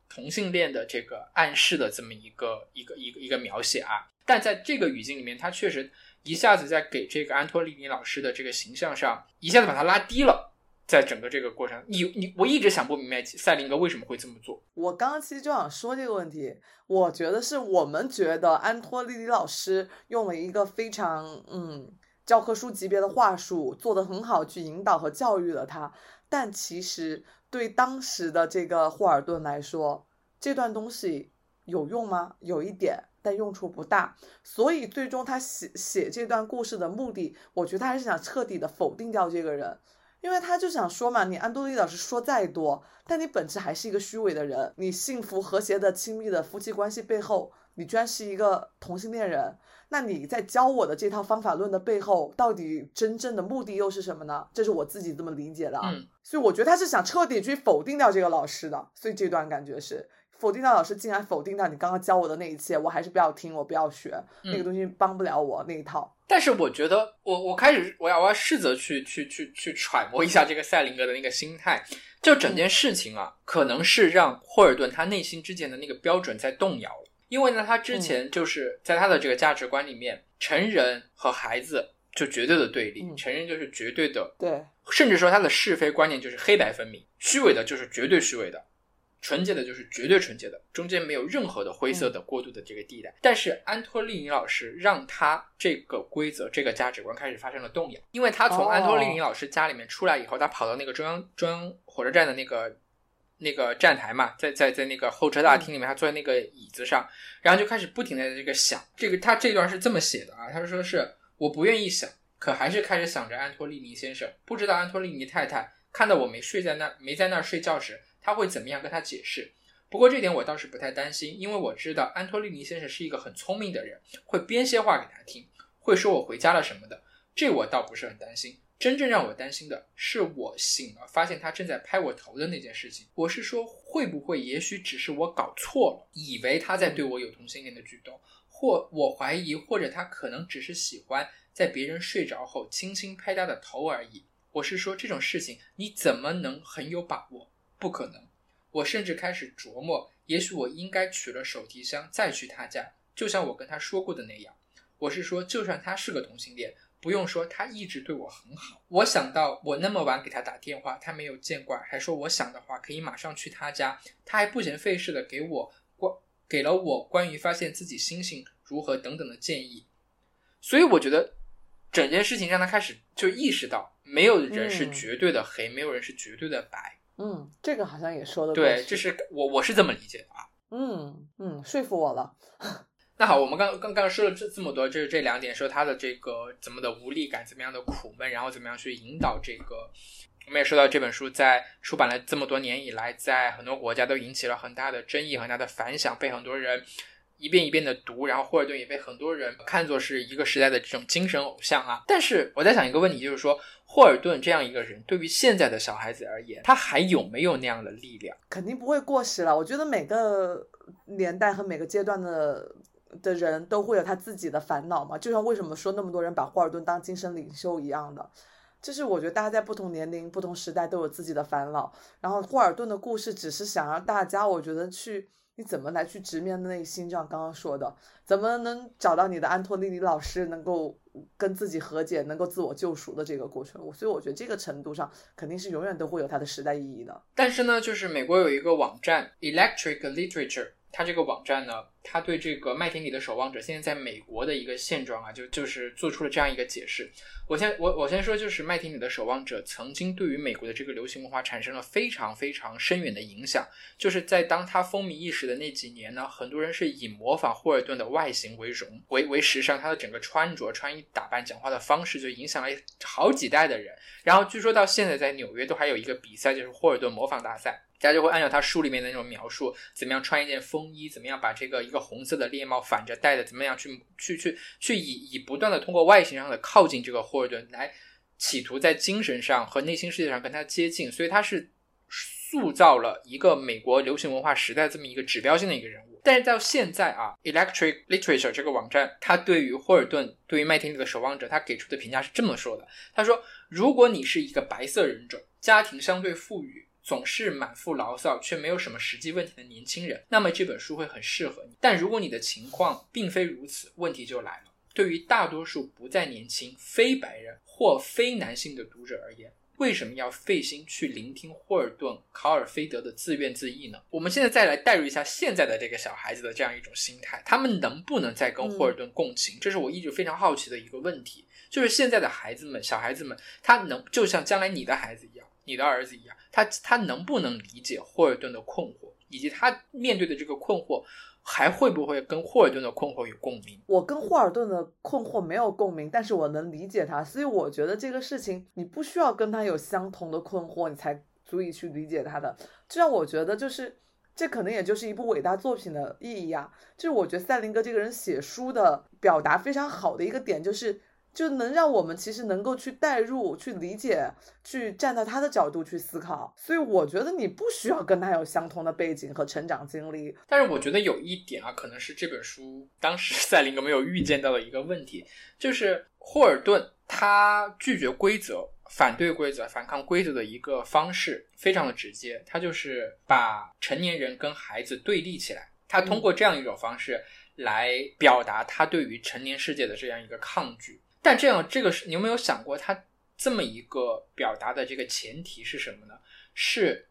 同性恋的这个暗示的这么一个一个一个一个描写啊。但在这个语境里面，他确实一下子在给这个安托利尼老师的这个形象上，一下子把他拉低了。在整个这个过程，你你我一直想不明白赛林格为什么会这么做。我刚刚其实就想说这个问题，我觉得是我们觉得安托利尼老师用了一个非常嗯教科书级别的话术，做得很好，去引导和教育了他。但其实对当时的这个霍尔顿来说，这段东西有用吗？有一点，但用处不大。所以最终他写写这段故事的目的，我觉得他还是想彻底的否定掉这个人。因为他就想说嘛，你安多利老师说再多，但你本质还是一个虚伪的人。你幸福和谐的亲密的夫妻关系背后，你居然是一个同性恋人。那你在教我的这套方法论的背后，到底真正的目的又是什么呢？这是我自己这么理解的啊。所以我觉得他是想彻底去否定掉这个老师的。所以这段感觉是。否定掉老师，竟然否定掉你刚刚教我的那一切，我还是不要听，我不要学那个东西，帮不了我那一套。但是我觉得，我我开始，我要我要试着去去去去揣摩一下这个赛林格的那个心态。就整件事情啊，可能是让霍尔顿他内心之前的那个标准在动摇了。因为呢，他之前就是在他的这个价值观里面，成人和孩子就绝对的对立，成人就是绝对的对，甚至说他的是非观念就是黑白分明，虚伪的就是绝对虚伪的。纯洁的就是绝对纯洁的，中间没有任何的灰色的过渡的这个地带。但是安托利尼老师让他这个规则、这个价值观开始发生了动摇，因为他从安托利尼老师家里面出来以后，他跑到那个中央中央火车站的那个那个站台嘛，在在在那个候车大厅里面，他坐在那个椅子上，然后就开始不停的这个想，这个他这段是这么写的啊，他说是我不愿意想，可还是开始想着安托利尼先生，不知道安托利尼太太看到我没睡在那没在那儿睡觉时。他会怎么样跟他解释？不过这点我倒是不太担心，因为我知道安托利尼先生是一个很聪明的人，会编些话给他听，会说我回家了什么的。这我倒不是很担心。真正让我担心的是，我醒了发现他正在拍我头的那件事情。我是说，会不会也许只是我搞错了，以为他在对我有同性恋的举动，或我怀疑，或者他可能只是喜欢在别人睡着后轻轻拍他的头而已。我是说，这种事情你怎么能很有把握？不可能，我甚至开始琢磨，也许我应该取了手提箱再去他家，就像我跟他说过的那样。我是说，就算他是个同性恋，不用说，他一直对我很好。我想到我那么晚给他打电话，他没有见怪，还说我想的话可以马上去他家，他还不嫌费事的给我关给了我关于发现自己星星如何等等的建议。所以我觉得整件事情让他开始就意识到，没有人是绝对的黑，没有人是绝对的白。嗯，这个好像也说的对，这是我我是这么理解的啊。嗯嗯，说服我了。那好，我们刚刚刚说了这这么多，就是这两点，说他的这个怎么的无力感，怎么样的苦闷，然后怎么样去引导这个。我们也说到这本书在出版了这么多年以来，在很多国家都引起了很大的争议、很大的反响，被很多人一遍一遍的读，然后霍尔顿也被很多人看作是一个时代的这种精神偶像啊。但是我在想一个问题，就是说。霍尔顿这样一个人，对于现在的小孩子而言，他还有没有那样的力量？肯定不会过时了。我觉得每个年代和每个阶段的的人都会有他自己的烦恼嘛。就像为什么说那么多人把霍尔顿当精神领袖一样的，就是我觉得大家在不同年龄、不同时代都有自己的烦恼。然后霍尔顿的故事只是想让大家，我觉得去。你怎么来去直面内心？就像刚刚说的，怎么能找到你的安托利尼老师，能够跟自己和解，能够自我救赎的这个过程？所以我觉得这个程度上肯定是永远都会有它的时代意义的。但是呢，就是美国有一个网站 Electric Literature。它这个网站呢，他对这个《麦田里的守望者》现在在美国的一个现状啊，就就是做出了这样一个解释。我先我我先说，就是《麦田里的守望者》曾经对于美国的这个流行文化产生了非常非常深远的影响。就是在当他风靡一时的那几年呢，很多人是以模仿霍尔顿的外形为荣为为时尚，他的整个穿着、穿衣打扮、讲话的方式就影响了好几代的人。然后据说到现在在纽约都还有一个比赛，就是霍尔顿模仿大赛。大家就会按照他书里面的那种描述，怎么样穿一件风衣，怎么样把这个一个红色的猎帽反着戴的，怎么样去去去去以以不断的通过外形上的靠近这个霍尔顿来企图在精神上和内心世界上跟他接近，所以他是塑造了一个美国流行文化时代这么一个指标性的一个人物。但是到现在啊，Electric Literature 这个网站，它对于霍尔顿，对于麦田里的守望者，他给出的评价是这么说的：他说，如果你是一个白色人种，家庭相对富裕，总是满腹牢骚却没有什么实际问题的年轻人，那么这本书会很适合你。但如果你的情况并非如此，问题就来了。对于大多数不再年轻、非白人或非男性的读者而言，为什么要费心去聆听霍尔顿·考尔菲德的自怨自艾呢？我们现在再来代入一下现在的这个小孩子的这样一种心态，他们能不能再跟霍尔顿共情？这是我一直非常好奇的一个问题。就是现在的孩子们、小孩子们，他能就像将来你的孩子一样、你的儿子一样，他他能不能理解霍尔顿的困惑，以及他面对的这个困惑？还会不会跟霍尔顿的困惑有共鸣？我跟霍尔顿的困惑没有共鸣，但是我能理解他，所以我觉得这个事情你不需要跟他有相同的困惑，你才足以去理解他的。这让我觉得，就是这可能也就是一部伟大作品的意义啊。就是我觉得赛林格这个人写书的表达非常好的一个点，就是。就能让我们其实能够去代入、去理解、去站在他的角度去思考，所以我觉得你不需要跟他有相同的背景和成长经历。但是我觉得有一点啊，可能是这本书当时赛林格没有预见到的一个问题，就是霍尔顿他拒绝规则、反对规则、反抗规则的一个方式非常的直接，他就是把成年人跟孩子对立起来，他通过这样一种方式来表达他对于成年世界的这样一个抗拒。但这样，这个是你有没有想过，他这么一个表达的这个前提是什么呢？是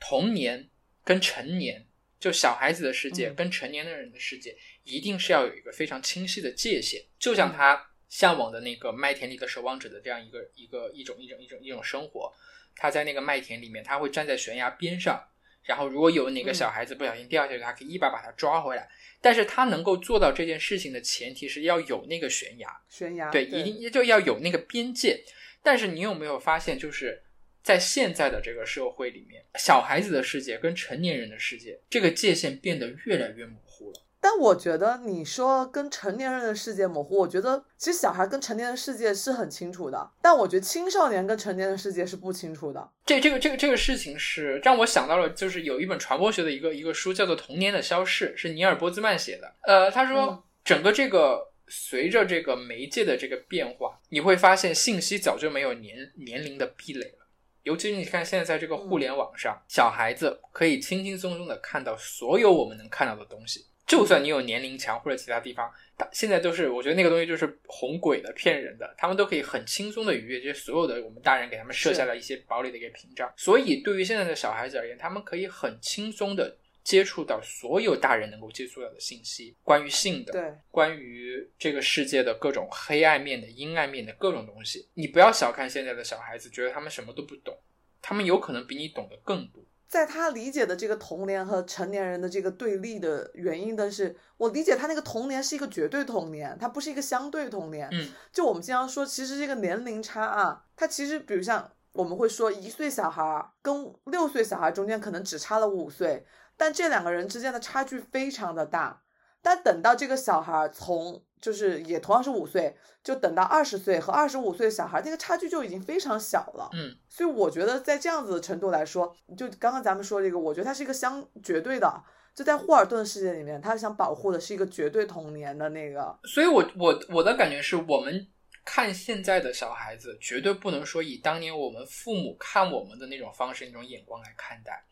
童年跟成年，就小孩子的世界跟成年的人的世界，一定是要有一个非常清晰的界限。就像他向往的那个麦田里的守望者的这样一个一个一种一种一种一种生活，他在那个麦田里面，他会站在悬崖边上，然后如果有哪个小孩子不小心掉下去，他可以一把把他抓回来。但是他能够做到这件事情的前提是要有那个悬崖，悬崖对，一定就要有那个边界。但是你有没有发现，就是在现在的这个社会里面，小孩子的世界跟成年人的世界这个界限变得越来越模糊了。但我觉得你说跟成年人的世界模糊，我觉得其实小孩跟成年人世界是很清楚的，但我觉得青少年跟成年人世界是不清楚的。这这个这个这个事情是让我想到了，就是有一本传播学的一个一个书，叫做《童年的消逝》，是尼尔波兹曼写的。呃，他说整个这个随着这个媒介的这个变化，你会发现信息早就没有年年龄的壁垒了。尤其是你看现在在这个互联网上，小孩子可以轻轻松松的看到所有我们能看到的东西。就算你有年龄墙或者其他地方，现在都是我觉得那个东西就是哄鬼的、骗人的，他们都可以很轻松的逾越这些所有的我们大人给他们设下了一些堡垒的一个屏障。所以对于现在的小孩子而言，他们可以很轻松的接触到所有大人能够接触到的信息，关于性的，对，关于这个世界的各种黑暗面的、阴暗面的各种东西。你不要小看现在的小孩子，觉得他们什么都不懂，他们有可能比你懂得更多。在他理解的这个童年和成年人的这个对立的原因的是，我理解他那个童年是一个绝对童年，他不是一个相对童年。嗯，就我们经常说，其实这个年龄差啊，他其实比如像我们会说，一岁小孩跟六岁小孩中间可能只差了五岁，但这两个人之间的差距非常的大。但等到这个小孩从就是也同样是五岁，就等到二十岁和二十五岁的小孩，那个差距就已经非常小了。嗯，所以我觉得在这样子的程度来说，就刚刚咱们说这个，我觉得它是一个相绝对的。就在霍尔顿世界里面，他想保护的是一个绝对童年的那个。所以，我我我的感觉是我们看现在的小孩子，绝对不能说以当年我们父母看我们的那种方式、那种眼光来看待，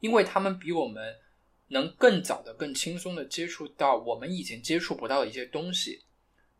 因为他们比我们。能更早的、更轻松的接触到我们以前接触不到的一些东西，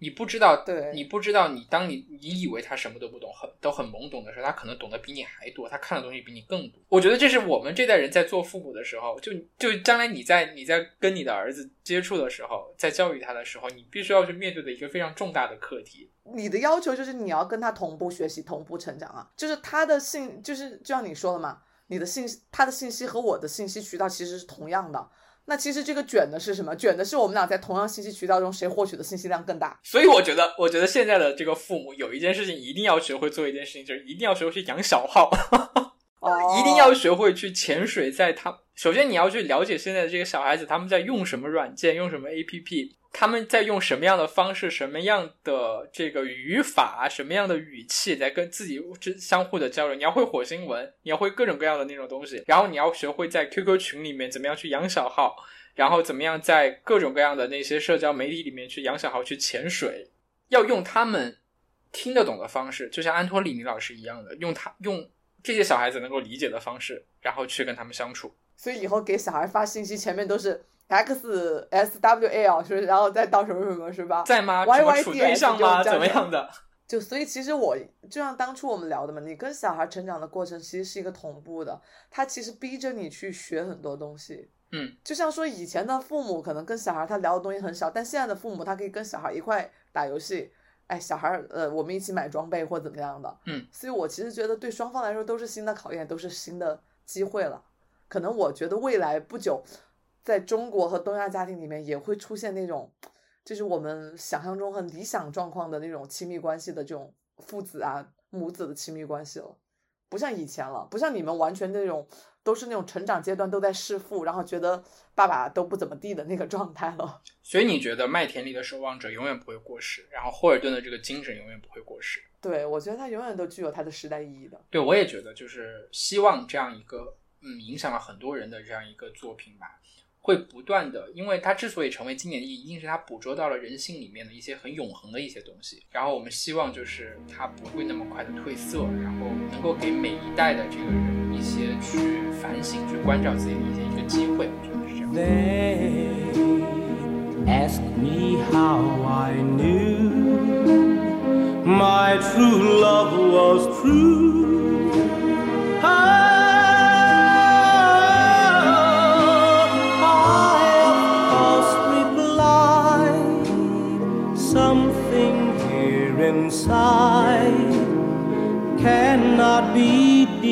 你不知道，对，你不知道，你当你你以为他什么都不懂，很都很懵懂的时候，他可能懂得比你还多，他看的东西比你更多。我觉得这是我们这代人在做父母的时候，就就将来你在你在跟你的儿子接触的时候，在教育他的时候，你必须要去面对的一个非常重大的课题。你的要求就是你要跟他同步学习、同步成长啊，就是他的性，就是就像你说的嘛。你的信息，他的信息和我的信息渠道其实是同样的。那其实这个卷的是什么？卷的是我们俩在同样信息渠道中谁获取的信息量更大。所以我觉得，我觉得现在的这个父母有一件事情一定要学会做一件事情，就是一定要学会去养小号。哦，一定要学会去潜水在他。首先，你要去了解现在的这个小孩子他们在用什么软件，用什么 APP，他们在用什么样的方式，什么样的这个语法，什么样的语气在跟自己之相互的交流。你要会火星文，你要会各种各样的那种东西，然后你要学会在 QQ 群里面怎么样去养小号，然后怎么样在各种各样的那些社交媒体里面去养小号去潜水，要用他们听得懂的方式，就像安托里尼老师一样的，用他用这些小孩子能够理解的方式，然后去跟他们相处。所以以后给小孩发信息，前面都是 X S W L 是？然后再到什么什么是吧？在吗？Y Y 处 D 对 S 象吗？怎么样的？就所以其实我就像当初我们聊的嘛，你跟小孩成长的过程其实是一个同步的，他其实逼着你去学很多东西。嗯，就像说以前的父母可能跟小孩他聊的东西很少，但现在的父母他可以跟小孩一块打游戏，哎，小孩呃我们一起买装备或怎么样的。嗯，所以我其实觉得对双方来说都是新的考验，都是新的机会了。可能我觉得未来不久，在中国和东亚家庭里面也会出现那种，就是我们想象中很理想状况的那种亲密关系的这种父子啊、母子的亲密关系了，不像以前了，不像你们完全那种都是那种成长阶段都在弑父，然后觉得爸爸都不怎么地的那个状态了。所以你觉得《麦田里的守望者》永远不会过时，然后霍尔顿的这个精神永远不会过时？对，我觉得它永远都具有它的时代意义的。对，我也觉得，就是希望这样一个嗯影响了很多人的这样一个作品吧，会不断的，因为它之所以成为经典意义，一定是它捕捉到了人性里面的一些很永恒的一些东西。然后我们希望就是它不会那么快的褪色，然后能够给每一代的这个人一些去反省、去关照自己的一些一个机会。我觉得是这样。They ask me how I knew my true love was true.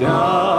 die.